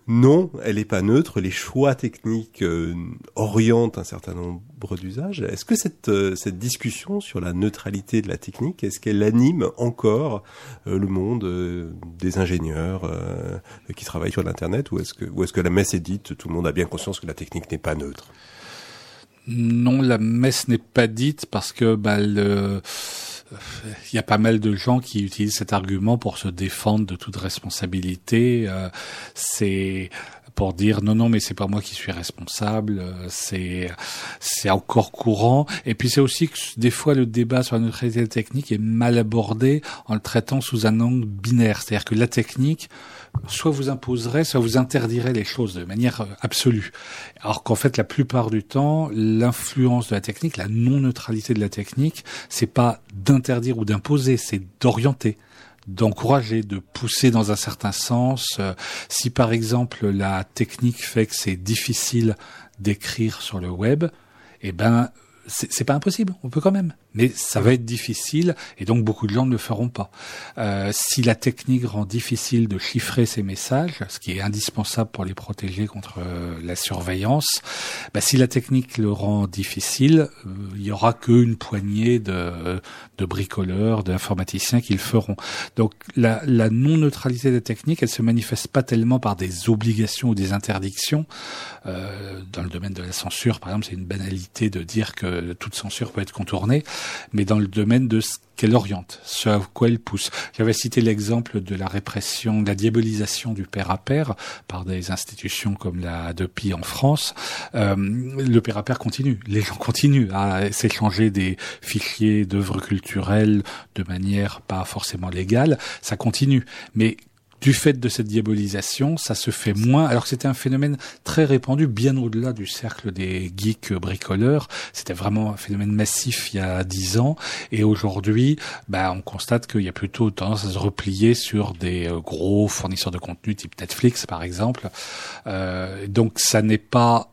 non, elle n'est pas neutre. Les choix techniques euh, orientent un certain nombre d'usages. Est-ce que cette, euh, cette discussion sur la neutralité de la technique, est-ce qu'elle anime encore euh, le monde euh, des ingénieurs euh, qui travaillent sur l'Internet ou est-ce que, ou est-ce que la messe est dite, tout le monde a bien conscience que la technique n'est pas neutre? Non, la messe n'est pas dite parce que bah, le... il y a pas mal de gens qui utilisent cet argument pour se défendre de toute responsabilité. Euh, c'est pour dire non non mais c'est pas moi qui suis responsable euh, c'est c'est encore courant et puis c'est aussi que des fois le débat sur la neutralité technique est mal abordé en le traitant sous un angle binaire c'est-à-dire que la technique soit vous imposerait, soit vous interdirait les choses de manière euh, absolue. Alors qu'en fait, la plupart du temps, l'influence de la technique, la non-neutralité de la technique, c'est pas d'interdire ou d'imposer, c'est d'orienter d'encourager, de pousser dans un certain sens. Euh, si par exemple la technique fait que c'est difficile d'écrire sur le web, eh ben c'est pas impossible, on peut quand même. Mais ça va être difficile et donc beaucoup de gens ne le feront pas. Euh, si la technique rend difficile de chiffrer ces messages, ce qui est indispensable pour les protéger contre euh, la surveillance, bah, si la technique le rend difficile, euh, il y aura qu'une poignée de, de bricoleurs, d'informaticiens qui le feront. Donc la, la non-neutralité des techniques, elle se manifeste pas tellement par des obligations ou des interdictions. Euh, dans le domaine de la censure, par exemple, c'est une banalité de dire que toute censure peut être contournée, mais dans le domaine de ce qu'elle oriente, ce à quoi elle pousse. J'avais cité l'exemple de la répression, de la diabolisation du père à père par des institutions comme la DEPI en France. Euh, le père à père continue, les gens continuent à s'échanger des fichiers d'œuvres culturelles de manière pas forcément légale, ça continue. Mais du fait de cette diabolisation, ça se fait moins, alors que c'était un phénomène très répandu, bien au-delà du cercle des geeks bricoleurs. C'était vraiment un phénomène massif il y a dix ans. Et aujourd'hui, bah, on constate qu'il y a plutôt tendance à se replier sur des euh, gros fournisseurs de contenu type Netflix, par exemple. Euh, donc ça n'est pas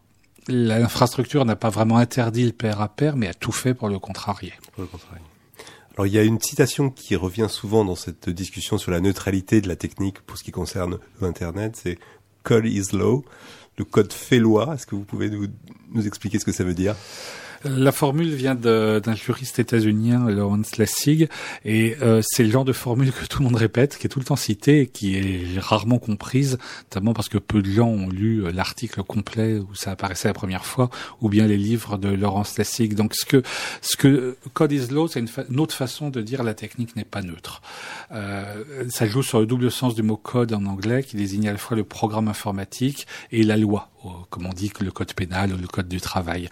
L'infrastructure n'a pas vraiment interdit le pair à pair, mais a tout fait pour le contrarier. Pour le contrarier. Alors il y a une citation qui revient souvent dans cette discussion sur la neutralité de la technique pour ce qui concerne Internet, c'est Code is law, le code fait loi. Est-ce que vous pouvez nous, nous expliquer ce que ça veut dire? La formule vient d'un juriste états-unien, Lawrence Lessig, et euh, c'est le genre de formule que tout le monde répète, qui est tout le temps citée, et qui est rarement comprise, notamment parce que peu de gens ont lu euh, l'article complet où ça apparaissait la première fois, ou bien les livres de Lawrence Lessig. Donc ce que ce que Code is Law, c'est une, une, autre façon de dire la technique n'est pas neutre. Euh, ça joue sur le double sens du mot code en anglais, qui désigne à la fois le programme informatique et la loi comme on dit le code pénal ou le code du travail.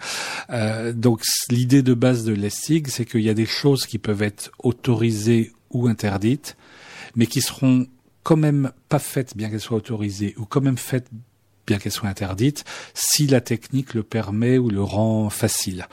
Euh, donc l'idée de base de l'ESSIG, c'est qu'il y a des choses qui peuvent être autorisées ou interdites, mais qui seront quand même pas faites bien qu'elles soient autorisées ou quand même faites bien qu'elle soit interdite, si la technique le permet ou le rend facile.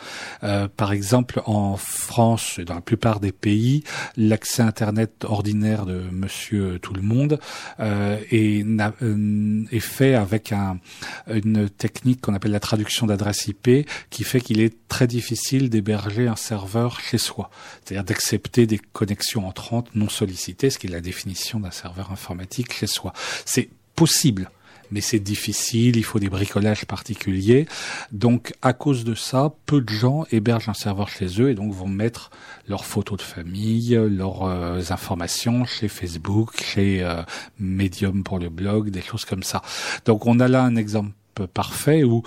Euh, par exemple, en France et dans la plupart des pays, l'accès Internet ordinaire de Monsieur Tout le Monde euh, est, euh, est, fait avec un, une technique qu'on appelle la traduction d'adresse IP, qui fait qu'il est très difficile d'héberger un serveur chez soi, c'est-à-dire d'accepter des connexions entrantes non sollicitées, ce qui est la définition d'un serveur informatique chez soi. C'est possible mais c'est difficile, il faut des bricolages particuliers. Donc à cause de ça, peu de gens hébergent un serveur chez eux et donc vont mettre leurs photos de famille, leurs euh, informations chez Facebook, chez euh, Medium pour le blog, des choses comme ça. Donc on a là un exemple parfait où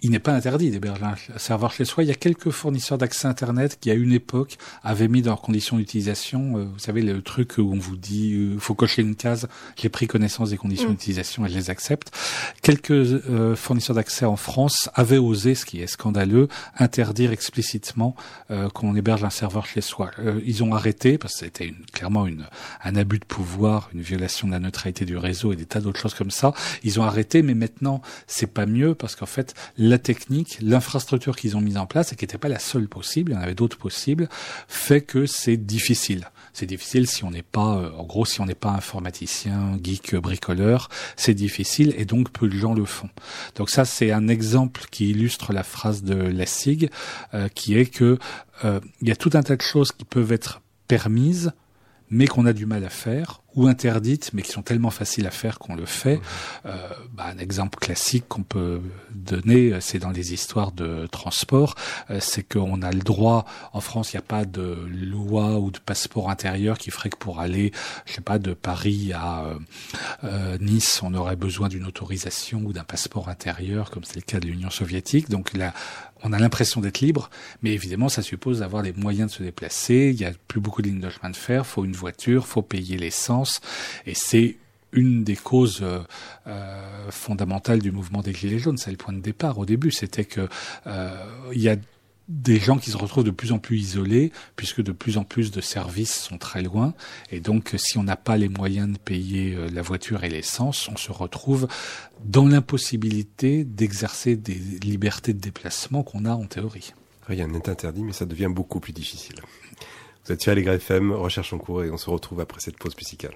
il n'est pas interdit d'héberger un serveur chez soi. Il y a quelques fournisseurs d'accès Internet qui, à une époque, avaient mis dans leurs conditions d'utilisation, euh, vous savez, le truc où on vous dit, euh, faut cocher une case, j'ai pris connaissance des conditions Mm. d'utilisation et je les accepte. Quelques euh, fournisseurs d'accès en France avaient osé, ce qui est scandaleux, interdire explicitement euh, qu'on héberge un serveur chez soi. Euh, ils ont arrêté, parce que c'était une, clairement une, un abus de pouvoir, une violation de la neutralité du réseau et des tas d'autres choses comme ça. Ils ont arrêté, mais maintenant, c'est pas mieux, parce qu'en fait, la technique, l'infrastructure qu'ils ont mise en place, et qui n'était pas la seule possible, il y en avait d'autres possibles, fait que c'est difficile. C'est difficile si on n'est pas, euh, en gros, si on n'est pas informaticien, geek, bricoleur, c'est difficile et donc peu de gens le font. Donc ça, c'est un exemple qui illustre la phrase de Lessig, euh, qui est que euh, il y a tout un tas de choses qui peuvent être permises, mais qu'on a du mal à faire, ou interdites, mais qui sont tellement faciles à faire qu'on le fait. Euh, bah, un exemple classique qu'on peut donner, c'est dans les histoires de transport, euh, c'est qu'on a le droit, en France, il n'y a pas de loi ou de passeport intérieur qui ferait que pour aller, je sais pas, de Paris à euh, euh, Nice, on aurait besoin d'une autorisation ou d'un passeport intérieur, comme c'est le cas de l'Union soviétique. Donc là, on a l'impression d'être libre, mais évidemment, ça suppose d'avoir les moyens de se déplacer. Il y a plus beaucoup de lignes de chemin de fer, faut une voiture, faut payer l'essence, et c'est une des causes euh, euh, fondamentales du mouvement des Gilets jaunes. C'est le point de départ au début, c'était que euh, il y a des gens qui se retrouvent de plus en plus isolés, puisque de plus en plus de services sont très loin. Et donc, si on n'a pas les moyens de payer euh, la voiture et l'essence, on se retrouve dans l'impossibilité d'exercer des libertés de déplacement qu'on a en théorie. Rien n'est interdit, mais ça devient beaucoup plus difficile. Vous êtes sur Allegre FM, recherche en cours, et on se retrouve après cette pause musicale.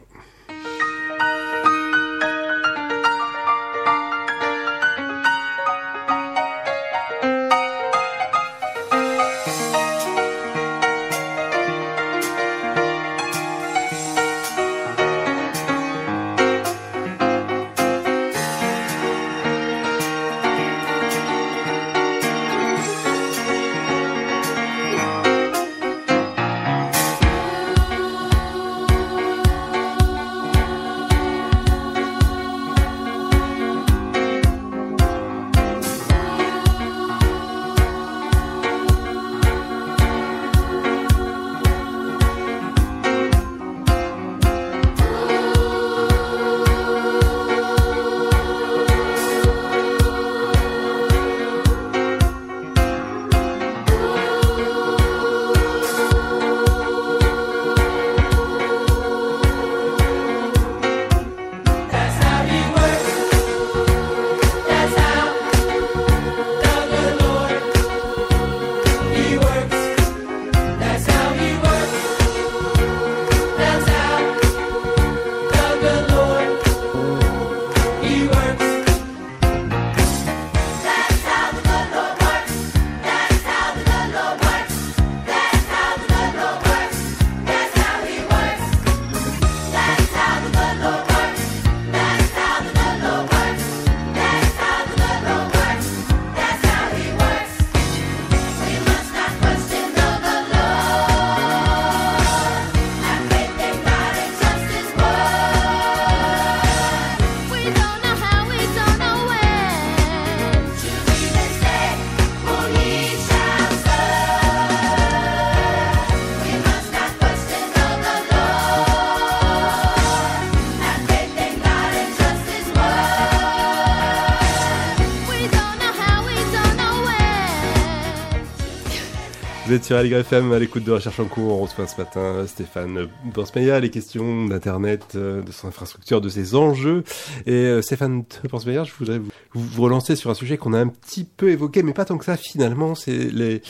Sur FM à l'écoute de Recherche en cours. On reçoit ce matin Stéphane Borsmeyer, les questions d'Internet, euh, de son infrastructure, de ses enjeux. Et euh, Stéphane Borsmeyer, je voudrais vous, relancer sur un sujet qu'on a un petit peu évoqué, mais pas tant que ça finalement. C'est les,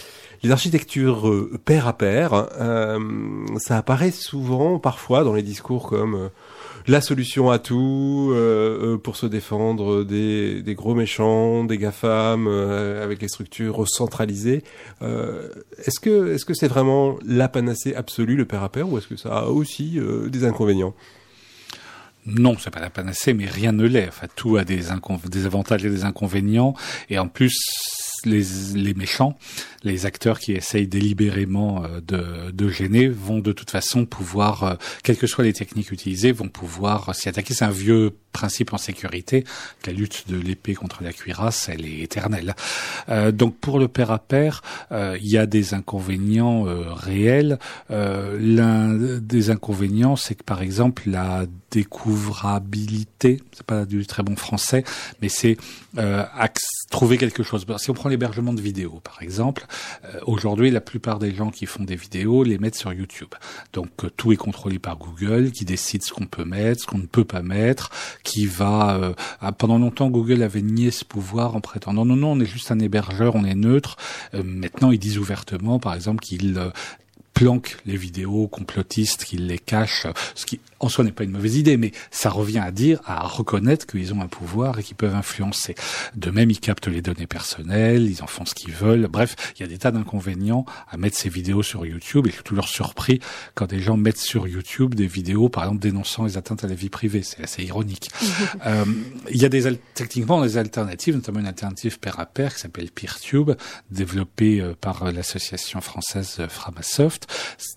architectures euh, pair à pair. Euh, ça apparaît souvent, parfois, dans les discours comme euh, la solution à tout euh, euh, pour se défendre des, gros méchants, des GAFAM euh, avec les structures centralisées. Est-ce que est-ce que c'est vraiment la panacée absolue le pair à pair ou est-ce que ça a aussi des inconvénients? Non, c'est pas la panacée, mais rien ne l'est. Enfin, tout a des, des avantages et des inconvénients. Et en plus, les, les méchants, les acteurs qui essayent délibérément euh, de, de gêner, vont de toute façon pouvoir, euh, quelles que soient les techniques utilisées, vont pouvoir s'y attaquer. C'est un vieux principe en sécurité. La lutte de l'épée contre la cuirasse, elle est éternelle. Euh, donc pour le pair à pair, euh, il y a des inconvénients euh, réels. L'un des inconvénients, c'est que par exemple la découvrabilité, c'est pas du très bon français, mais c'est trouver quelque chose. Prend l'hébergement de vidéos, par exemple, euh, aujourd'hui la plupart des gens qui font des vidéos les mettent sur YouTube. Donc euh, tout est contrôlé par Google, qui décide ce qu'on peut mettre, ce qu'on ne peut pas mettre, qui va. euh, ah, pendant longtemps, Google avait nié ce pouvoir en prétendant non non, on est juste un hébergeur, on est neutre. Maintenant, ils disent ouvertement, par exemple, qu'ils planquent les vidéos complotistes, qu'ils les cachent, ce qui en soi n'est pas une mauvaise idée, mais ça revient à dire, à reconnaître qu'ils ont un pouvoir et qu'ils peuvent influencer. De même, ils captent les données personnelles, ils en font ce qu'ils veulent. Bref, il y a des tas d'inconvénients à mettre ces vidéos sur YouTube et je suis toujours surpris quand des gens mettent sur YouTube des vidéos, par exemple, dénonçant les atteintes à la vie privée. C'est assez ironique. Euh, il y a des techniquement des alternatives, notamment une alternative pair à pair qui s'appelle PeerTube, développée euh, par euh, l'association française Framasoft.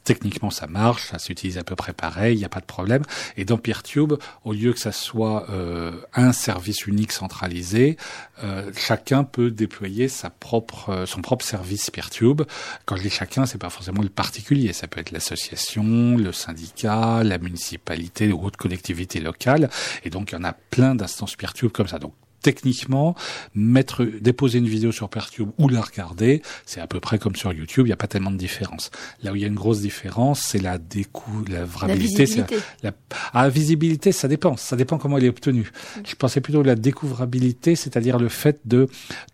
Techniquement, ça marche, ça s'utilise à peu près pareil, il n'y a pas de problème. Et dans PeerTube, au lieu que ça soit euh, un service unique centralisé, euh, chacun peut déployer euh, son propre service PeerTube. Quand je dis chacun, c'est pas forcément le particulier, ça peut être l'association, le syndicat, la municipalité ou autre collectivité locale. Et donc, il y en a plein d'instances PeerTube comme ça. Techniquement, mettre, déposer une vidéo sur PeerTube ou la regarder, c'est à peu près comme sur YouTube, il n'y a pas tellement de différence. Là où il y a une grosse différence, c'est la décou, la La vrabilité. visibilité. la, ah, visibilité, ça dépend. Ça dépend comment elle est obtenue. Je pensais plutôt à la découvrabilité, c'est-à-dire le fait de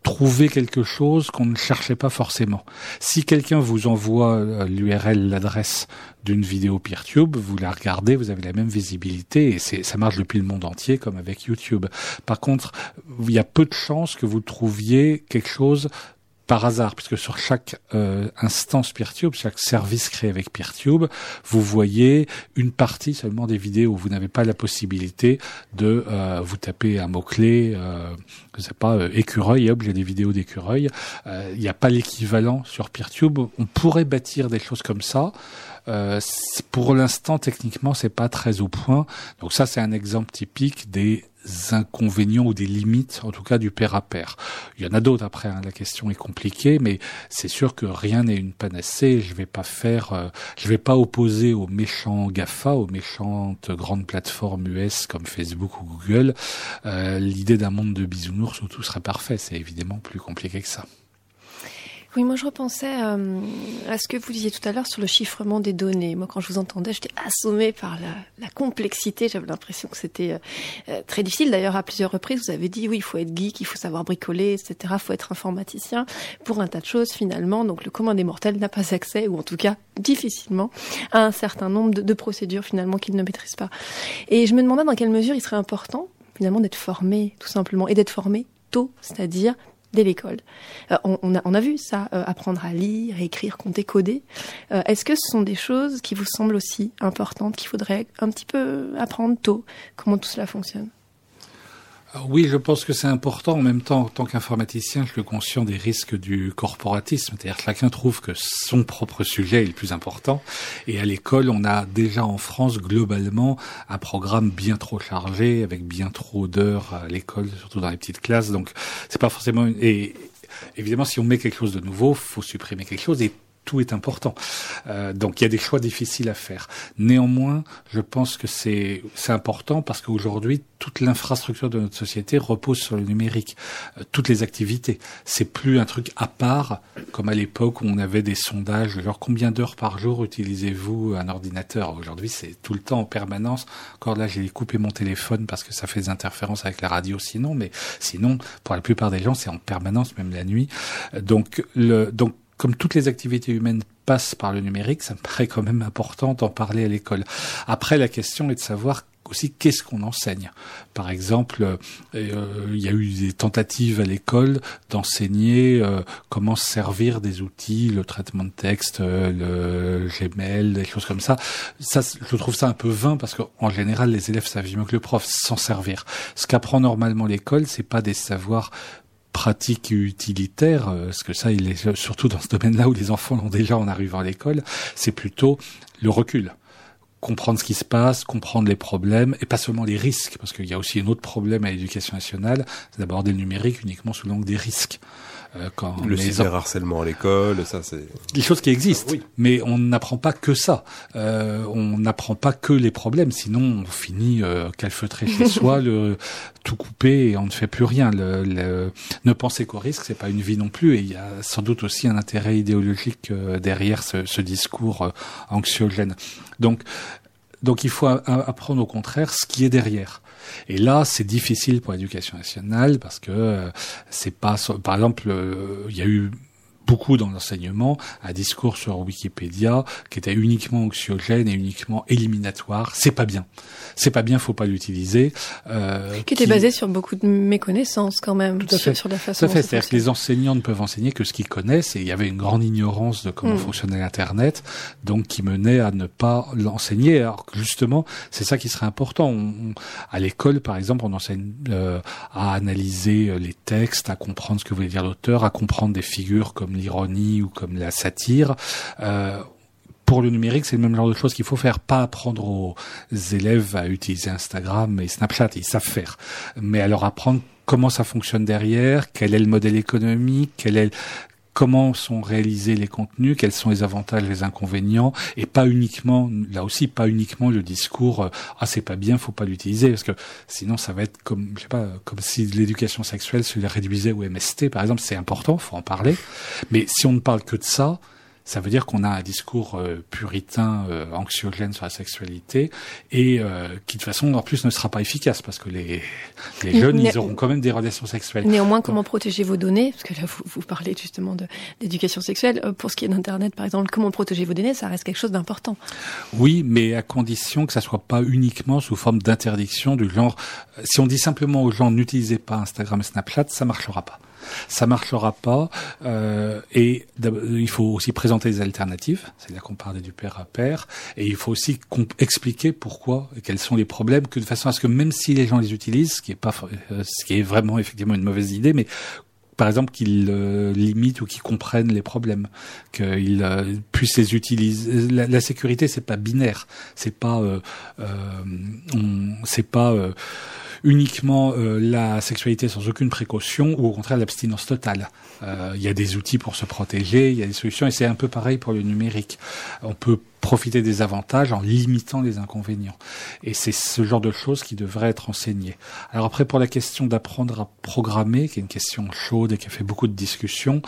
trouver quelque chose qu'on ne cherchait pas forcément. Si quelqu'un vous envoie euh, l'URL, l'adresse d'une vidéo PeerTube, vous la regardez, vous avez la même visibilité et ça marche depuis le monde entier comme avec YouTube. Par contre, il y a peu de chances que vous trouviez quelque chose par hasard, puisque sur chaque euh, instance PeerTube, chaque service créé avec PeerTube, vous voyez une partie seulement des vidéos. Vous n'avez pas la possibilité de euh, vous taper un mot-clé, euh, je sais pas, euh, écureuil, hop, j'ai des vidéos d'écureuil. Euh, Il n'y a pas l'équivalent sur PeerTube. On pourrait bâtir des choses comme ça. Euh, pour l'instant, techniquement, c'est pas très au point. Donc ça, c'est un exemple typique des inconvénients ou des limites, en tout cas du pair à pair. Il y en a d'autres après. hein, la question est compliquée, mais c'est sûr que rien n'est une panacée. Je vais pas faire, euh, je vais pas opposer aux méchants Gafa, aux méchantes grandes plateformes US comme Facebook ou Google, euh, l'idée d'un monde de bisounours où tout serait parfait. C'est évidemment plus compliqué que ça. Oui, moi je repensais euh, à ce que vous disiez tout à l'heure sur le chiffrement des données. Moi, quand je vous entendais, j'étais assommée par la, complexité. J'avais l'impression que c'était euh, euh, très difficile. D'ailleurs, à plusieurs reprises, vous avez dit oui, il faut être geek, il faut savoir bricoler, etc. Il faut être informaticien pour un tas de choses finalement. Donc, le commun des mortels n'a pas accès, ou en tout cas difficilement, à un certain nombre de, de procédures finalement qu'il ne maîtrise pas. Et je me demandais dans quelle mesure il serait important finalement d'être formé, tout simplement, et d'être formé tôt, c'est-à-dire dès l'école. Euh, on, a vu ça, euh, apprendre à lire, écrire, compter, coder. Euh, Est-ce que ce sont des choses qui vous semblent aussi importantes, qu'il faudrait un petit peu apprendre tôt? Comment tout cela fonctionne? Oui, je pense que c'est important. En même temps, en tant qu'informaticien, je suis conscient des risques du corporatisme. C'est-à-dire que chacun trouve que son propre sujet est le plus important. Et à l'école, on a déjà en France, globalement, un programme bien trop chargé, avec bien trop d'heures à l'école, surtout dans les petites classes. Donc, c'est pas forcément... une- Et évidemment, si on met quelque chose de nouveau, faut supprimer quelque chose. Tout est important. Euh, donc il y a des choix difficiles à faire. Néanmoins, je pense que c'est c'est important parce qu'aujourd'hui toute l'infrastructure de notre société repose sur le numérique, euh, toutes les activités. C'est plus un truc à part comme à l'époque où on avait des sondages genre combien d'heures par jour utilisez-vous un ordinateur? Aujourd'hui, c'est tout le temps en permanence. Encore là, j'ai coupé mon téléphone parce que ça fait des interférences avec la radio sinon, mais sinon pour la plupart des gens, c'est en permanence même la nuit. Euh, Donc le donc comme toutes les activités humaines passent par le numérique, ça me paraît quand même important d'en parler à l'école. Après, la question est de savoir aussi qu'est-ce qu'on enseigne. Par exemple, euh, euh, il y a eu des tentatives à l'école d'enseigner euh, comment se servir des outils, le traitement de texte, euh, le Gmail, des choses comme ça. Ça, je trouve ça un peu vain parce qu'en général, les élèves savent mieux que le prof s'en servir. Ce qu'apprend normalement l'école, c'est pas des savoirs pratiques et utilitaires, euh, parce que ça, il est surtout dans ce domaine-là où les enfants l'ont déjà en arrivant à l'école, c'est plutôt le recul comprendre ce qui se passe, comprendre les problèmes, et pas seulement les risques, parce qu'il y a aussi un autre problème à l'éducation nationale, c'est d'aborder le numérique uniquement sous l'angle des risques. Euh, quand Le cyberharcèlement à l'école, ça c'est... des choses qui existent, Oui. mais on n'apprend pas que ça. Euh, on n'apprend pas que les problèmes, sinon on finit euh, calfeutré chez soi, le tout coupé et on ne fait plus rien. Le, le- ne penser qu'au risque, c'est pas une vie non plus, et il y a sans doute aussi un intérêt idéologique euh, derrière ce, ce discours euh, anxiogène. Donc, donc il faut apprendre au contraire ce qui est derrière. Et là, c'est difficile pour l'éducation nationale parce que euh, c'est pas, par exemple, euh, il y a eu beaucoup dans l'enseignement un discours sur Wikipédia qui était uniquement anxiogène et uniquement éliminatoire. C'est pas bien. C'est pas bien, faut pas l'utiliser. Euh, Qui était basé sur beaucoup de méconnaissances quand même, Tout à fait. sur la Tout façon à dont fait. C'est-à-dire que les enseignants ne peuvent enseigner que ce qu'ils connaissent et il y avait une grande ignorance de comment Mm. fonctionnait Internet, donc qui menait à ne pas l'enseigner. Alors que justement, c'est ça qui serait important. On- on- à l'école, par exemple, on enseigne euh, à analyser euh, les textes, à comprendre ce que voulait dire l'auteur, à comprendre des figures comme l'ironie ou comme la satire. Euh, pour le numérique, c'est le même genre de choses qu'il faut faire. Pas apprendre aux élèves à utiliser Instagram et Snapchat, ils savent faire. Mais leur apprendre comment ça fonctionne derrière, quel est le modèle économique, quel est comment sont réalisés les contenus, quels sont les avantages, les inconvénients, et pas uniquement, là aussi, pas uniquement le discours euh, ah c'est pas bien, faut pas l'utiliser, parce que sinon ça va être comme je sais pas, comme si l'éducation sexuelle se réduisait au MST par exemple, c'est important, faut en parler, mais si on ne parle que de ça, ça veut dire qu'on a un discours euh, puritain, euh, anxiogène sur la sexualité, et euh, qui de toute façon en plus ne sera pas efficace parce que les, les jeunes ils auront quand même des relations sexuelles. Néanmoins, comment protéger vos données? Parce que là, vous, vous parlez justement d'éducation sexuelle. Euh, Pour ce qui est d'Internet, par exemple, comment protéger vos données? Ça reste quelque chose d'important. Oui, mais à condition que ça soit pas uniquement sous forme d'interdiction du genre. Si on dit simplement aux gens n'utilisez pas Instagram et Snapchat, ça marchera pas. Ça marchera pas. euh, et il faut aussi présenter des alternatives. C'est-à-dire qu'on parlait du pair à pair. Et il faut aussi expliquer pourquoi et quels sont les problèmes, que de façon à ce que même si les gens les utilisent, ce qui est pas, euh, ce qui est vraiment effectivement une mauvaise idée, mais par exemple qu'ils euh, limitent ou qu'ils comprennent les problèmes, qu'ils euh, puissent les utiliser. La, la sécurité, c'est pas binaire, c'est pas, euh, c'est pas uniquement euh, la sexualité sans aucune précaution ou au contraire l'abstinence totale. Euh, Il y a des outils pour se protéger, il y a des solutions et c'est un peu pareil pour le numérique. On peut profiter des avantages en limitant les inconvénients. Et c'est ce genre de choses qui devraient être enseignées. Alors après, pour la question d'apprendre à programmer, qui est une question chaude et qui a fait beaucoup de discussions,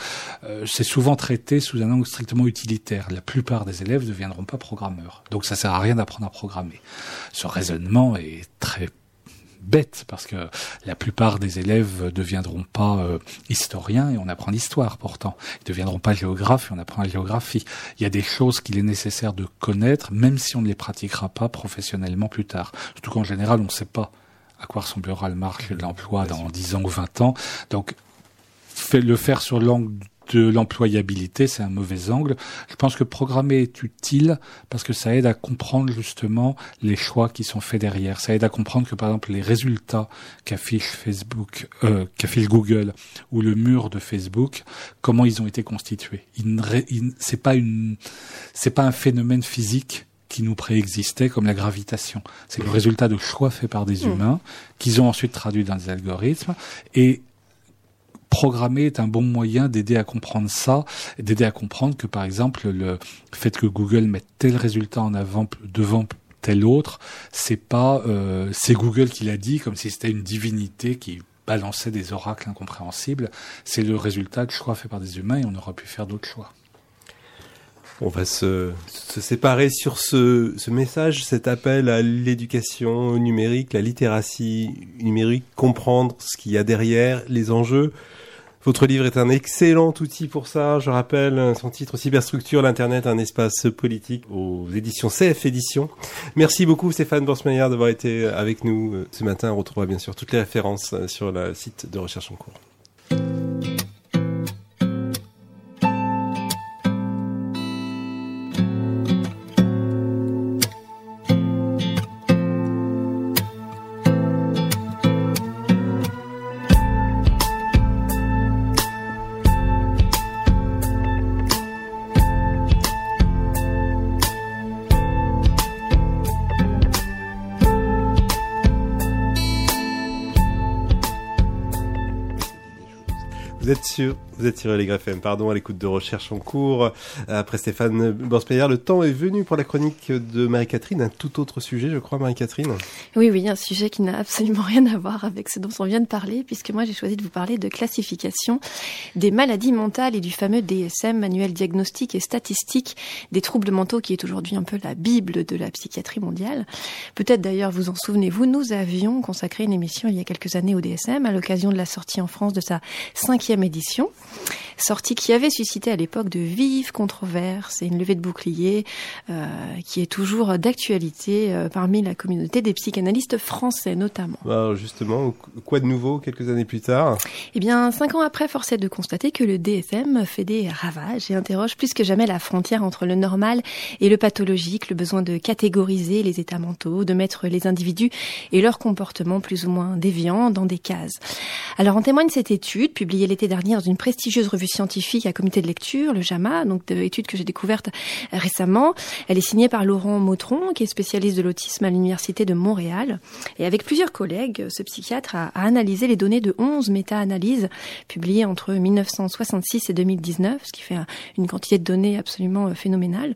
euh, c'est souvent traité sous un angle strictement utilitaire. La plupart des élèves ne deviendront pas programmeurs. Donc ça sert à rien d'apprendre à programmer. Ce raisonnement est très bête parce que la plupart des élèves ne deviendront pas euh, historiens et on apprend l'histoire pourtant. Ils ne deviendront pas géographes et on apprend la géographie. Il y a des choses qu'il est nécessaire de connaître même si on ne les pratiquera pas professionnellement plus tard. Surtout qu'en général on ne sait pas à quoi ressemblera le marché de l'emploi dans 10 ans ou 20 ans. Donc fait- le faire sur l'angle de l'employabilité, c'est un mauvais angle. Je pense que programmer est utile parce que ça aide à comprendre justement les choix qui sont faits derrière. Ça aide à comprendre que par exemple les résultats qu'affiche Facebook, euh, qu'affiche Google ou le mur de Facebook, comment ils ont été constitués. C'est pas une, c'est pas un phénomène physique qui nous préexistait comme la gravitation. C'est le résultat de choix faits par des Mm. humains qu'ils ont ensuite traduit dans des algorithmes et programmer est un bon moyen d'aider à comprendre ça, d'aider à comprendre que par exemple le fait que Google mette tel résultat en avant devant tel autre, c'est pas euh, c'est Google qui l'a dit comme si c'était une divinité qui balançait des oracles incompréhensibles. C'est le résultat de choix fait par des humains et on aurait pu faire d'autres choix. On va se, séparer sur ce, ce message, cet appel à l'éducation numérique, la littératie numérique, comprendre ce qu'il y a derrière, les enjeux. Votre livre est un excellent outil pour ça. Je rappelle son titre Cyberstructure, l'Internet, un espace politique aux éditions CF Éditions. Merci beaucoup Stéphane Borsmeyer d'avoir été avec nous euh, ce matin. On retrouvera bien sûr toutes les références euh, sur le site de recherche en cours. Vous êtes sur les FM, pardon, à l'écoute de recherche en cours. Après Stéphane Borsmeyer, le temps est venu pour la chronique de Marie-Catherine, un tout autre sujet, je crois, Marie-Catherine. Oui, oui, un sujet qui n'a absolument rien à voir avec ce dont on vient de parler, puisque moi j'ai choisi de vous parler de classification des maladies mentales et du fameux DSM, manuel diagnostique et statistique des troubles mentaux, qui est aujourd'hui un peu la bible de la psychiatrie mondiale. Peut-être d'ailleurs vous en souvenez-vous, nous avions consacré une émission il y a quelques années au DSM à l'occasion de la sortie en France de sa cinquième édition, sortie qui avait suscité à l'époque de vives controverses et une levée de boucliers euh, qui est toujours d'actualité euh, parmi la communauté des psychanalystes français notamment. Alors justement, quoi de nouveau quelques années plus tard? Eh bien, cinq ans après, force est de constater que le DSM fait des ravages et interroge plus que jamais la frontière entre le normal et le pathologique, le besoin de catégoriser les états mentaux, de mettre les individus et leurs comportements plus ou moins déviants dans des cases. Alors en témoigne cette étude, publiée l'été dernier dans une prestigieuse revue scientifique à comité de lecture, le JAMA, donc de étude que j'ai découverte récemment. Elle est signée par Laurent Mautron, qui est spécialiste de l'autisme à l'Université de Montréal. Et avec plusieurs collègues, ce psychiatre a, a analysé les données de 11 méta-analyses publiées entre 1966 et 2019, ce qui fait une quantité de données absolument phénoménale.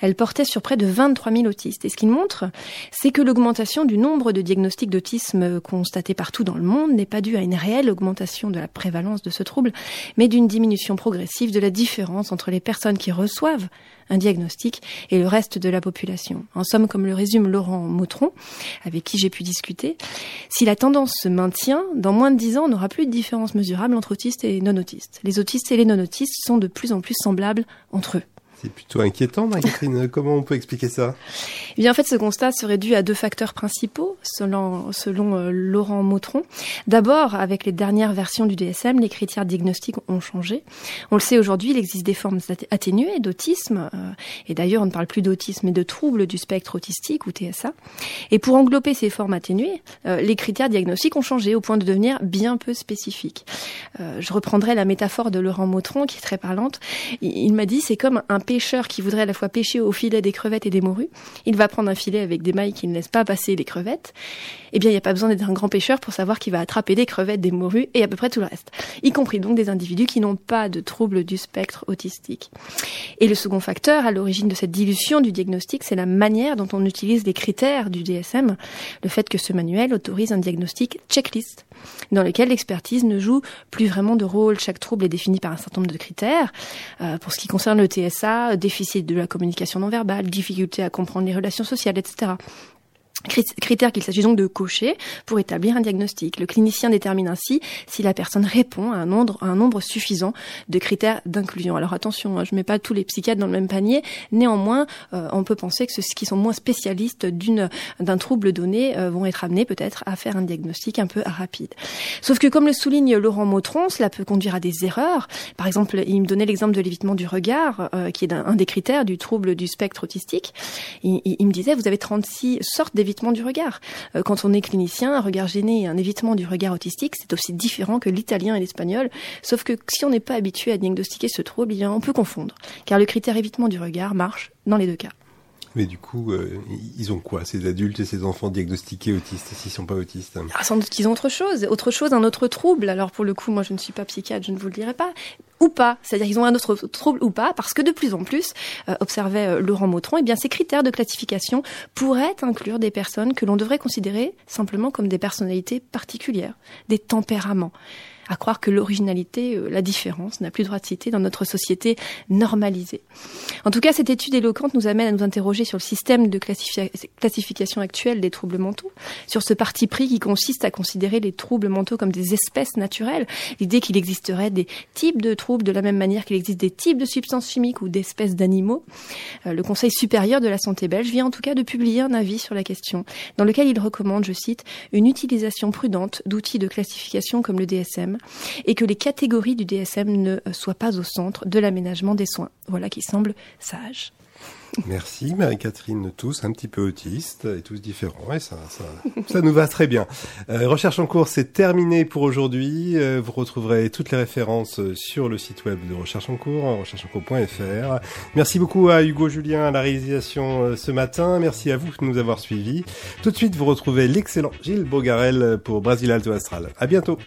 Elle portait sur près de 23 000 autistes. Et ce qu'il montre, c'est que l'augmentation du nombre de diagnostics d'autisme constatés partout dans le monde n'est pas due à une réelle augmentation de la prévalence de ce trouble, mais d'une diminution progressive de la différence entre les personnes qui reçoivent un diagnostic et le reste de la population. En somme, comme le résume Laurent Mautron, avec qui j'ai pu discuter, si la tendance se maintient, dans moins de dix ans, on n'aura plus de différence mesurable entre autistes et non-autistes. Les autistes et les non-autistes sont de plus en plus semblables entre eux. C'est plutôt inquiétant, Marie-Catherine. Comment on peut expliquer ça? Eh bien, en fait, ce constat serait dû à deux facteurs principaux, selon, selon euh, Laurent Mautron. D'abord, avec les dernières versions du DSM, les critères diagnostiques ont changé. On le sait aujourd'hui, il existe des formes atténuées d'autisme, euh, et d'ailleurs, on ne parle plus d'autisme, mais de troubles du spectre autistique ou TSA. Et pour englober ces formes atténuées, euh, les critères diagnostiques ont changé au point de devenir bien peu spécifiques. Je reprendrai la métaphore de Laurent Mautron, qui est très parlante. Il, il m'a dit, c'est comme un pêcheur qui voudrait à la fois pêcher au filet des crevettes et des morues. Il va prendre un filet avec des mailles qui ne laissent pas passer les crevettes. Eh bien, il n'y a pas besoin d'être un grand pêcheur pour savoir qu'il va attraper des crevettes, des morues et à peu près tout le reste. Y compris donc des individus qui n'ont pas de troubles du spectre autistique. Et le second facteur à l'origine de cette dilution du diagnostic, c'est la manière dont on utilise les critères du DSM. Le fait que ce manuel autorise un diagnostic checklist dans lequel l'expertise ne joue plus vraiment de rôle. Chaque trouble est défini par un certain nombre de critères. Euh, pour ce qui concerne le TSA, déficit de la communication non verbale, difficulté à comprendre les relations sociales, etc critères qu'il s'agit donc de cocher pour établir un diagnostic. Le clinicien détermine ainsi si la personne répond à un nombre, à un nombre suffisant de critères d'inclusion. Alors attention, hein, je ne mets pas tous les psychiatres dans le même panier. Néanmoins, euh, on peut penser que ceux qui sont moins spécialistes d'un trouble donné euh, vont être amenés peut-être à faire un diagnostic un peu rapide. Sauf que comme le souligne Laurent Mautron, cela peut conduire à des erreurs. Par exemple, il me donnait l'exemple de l'évitement du regard, euh, qui est un, des critères du trouble du spectre autistique. Il, il, il me disait, vous avez 36 sortes d'évitements du regard. Euh, quand on est clinicien, un regard gêné et un évitement du regard autistique, c'est aussi différent que l'italien et l'espagnol. Sauf que si on n'est pas habitué à diagnostiquer ce trouble, eh on peut confondre. Car le critère évitement du regard marche dans les deux cas. Mais du coup, euh, ils ont quoi, ces adultes et ces enfants diagnostiqués autistes, s'ils sont pas autistes? Ah, Sans doute qu'ils ont autre chose, autre chose, un autre trouble. Alors pour le coup, moi je ne suis pas psychiatre, je ne vous le dirai pas. Ou pas, c'est-à-dire qu'ils ont un autre trouble ou pas, parce que de plus en plus, euh, observait euh, Laurent Mautron, eh bien ces critères de classification pourraient inclure des personnes que l'on devrait considérer simplement comme des personnalités particulières, des tempéraments à croire que l'originalité, euh, la différence n'a plus droit de citer dans notre société normalisée. En tout cas, cette étude éloquente nous amène à nous interroger sur le système de classification actuel des troubles mentaux, sur ce parti pris qui consiste à considérer les troubles mentaux comme des espèces naturelles, l'idée qu'il existerait des types de troubles de la même manière qu'il existe des types de substances chimiques ou d'espèces d'animaux. Euh, le Conseil supérieur de la santé belge vient en tout cas de publier un avis sur la question, dans lequel il recommande, je cite, une utilisation prudente d'outils de classification comme le DSM et que les catégories du DSM ne soient pas au centre de l'aménagement des soins. Voilà qui semble sage. Merci Marie-Catherine, tous un petit peu autistes et tous différents et ça, ça, nous va très bien. Euh, Recherche en cours, c'est terminé pour aujourd'hui. Euh, vous retrouverez toutes les références sur le site web de Recherche en cours, rechercheencours.fr. Merci beaucoup à Hugo Julien à la réalisation euh, ce matin. Merci à vous de nous avoir suivis. Tout de suite, vous retrouvez l'excellent Gilles Bogarel pour Brasil Alto Astral. À bientôt.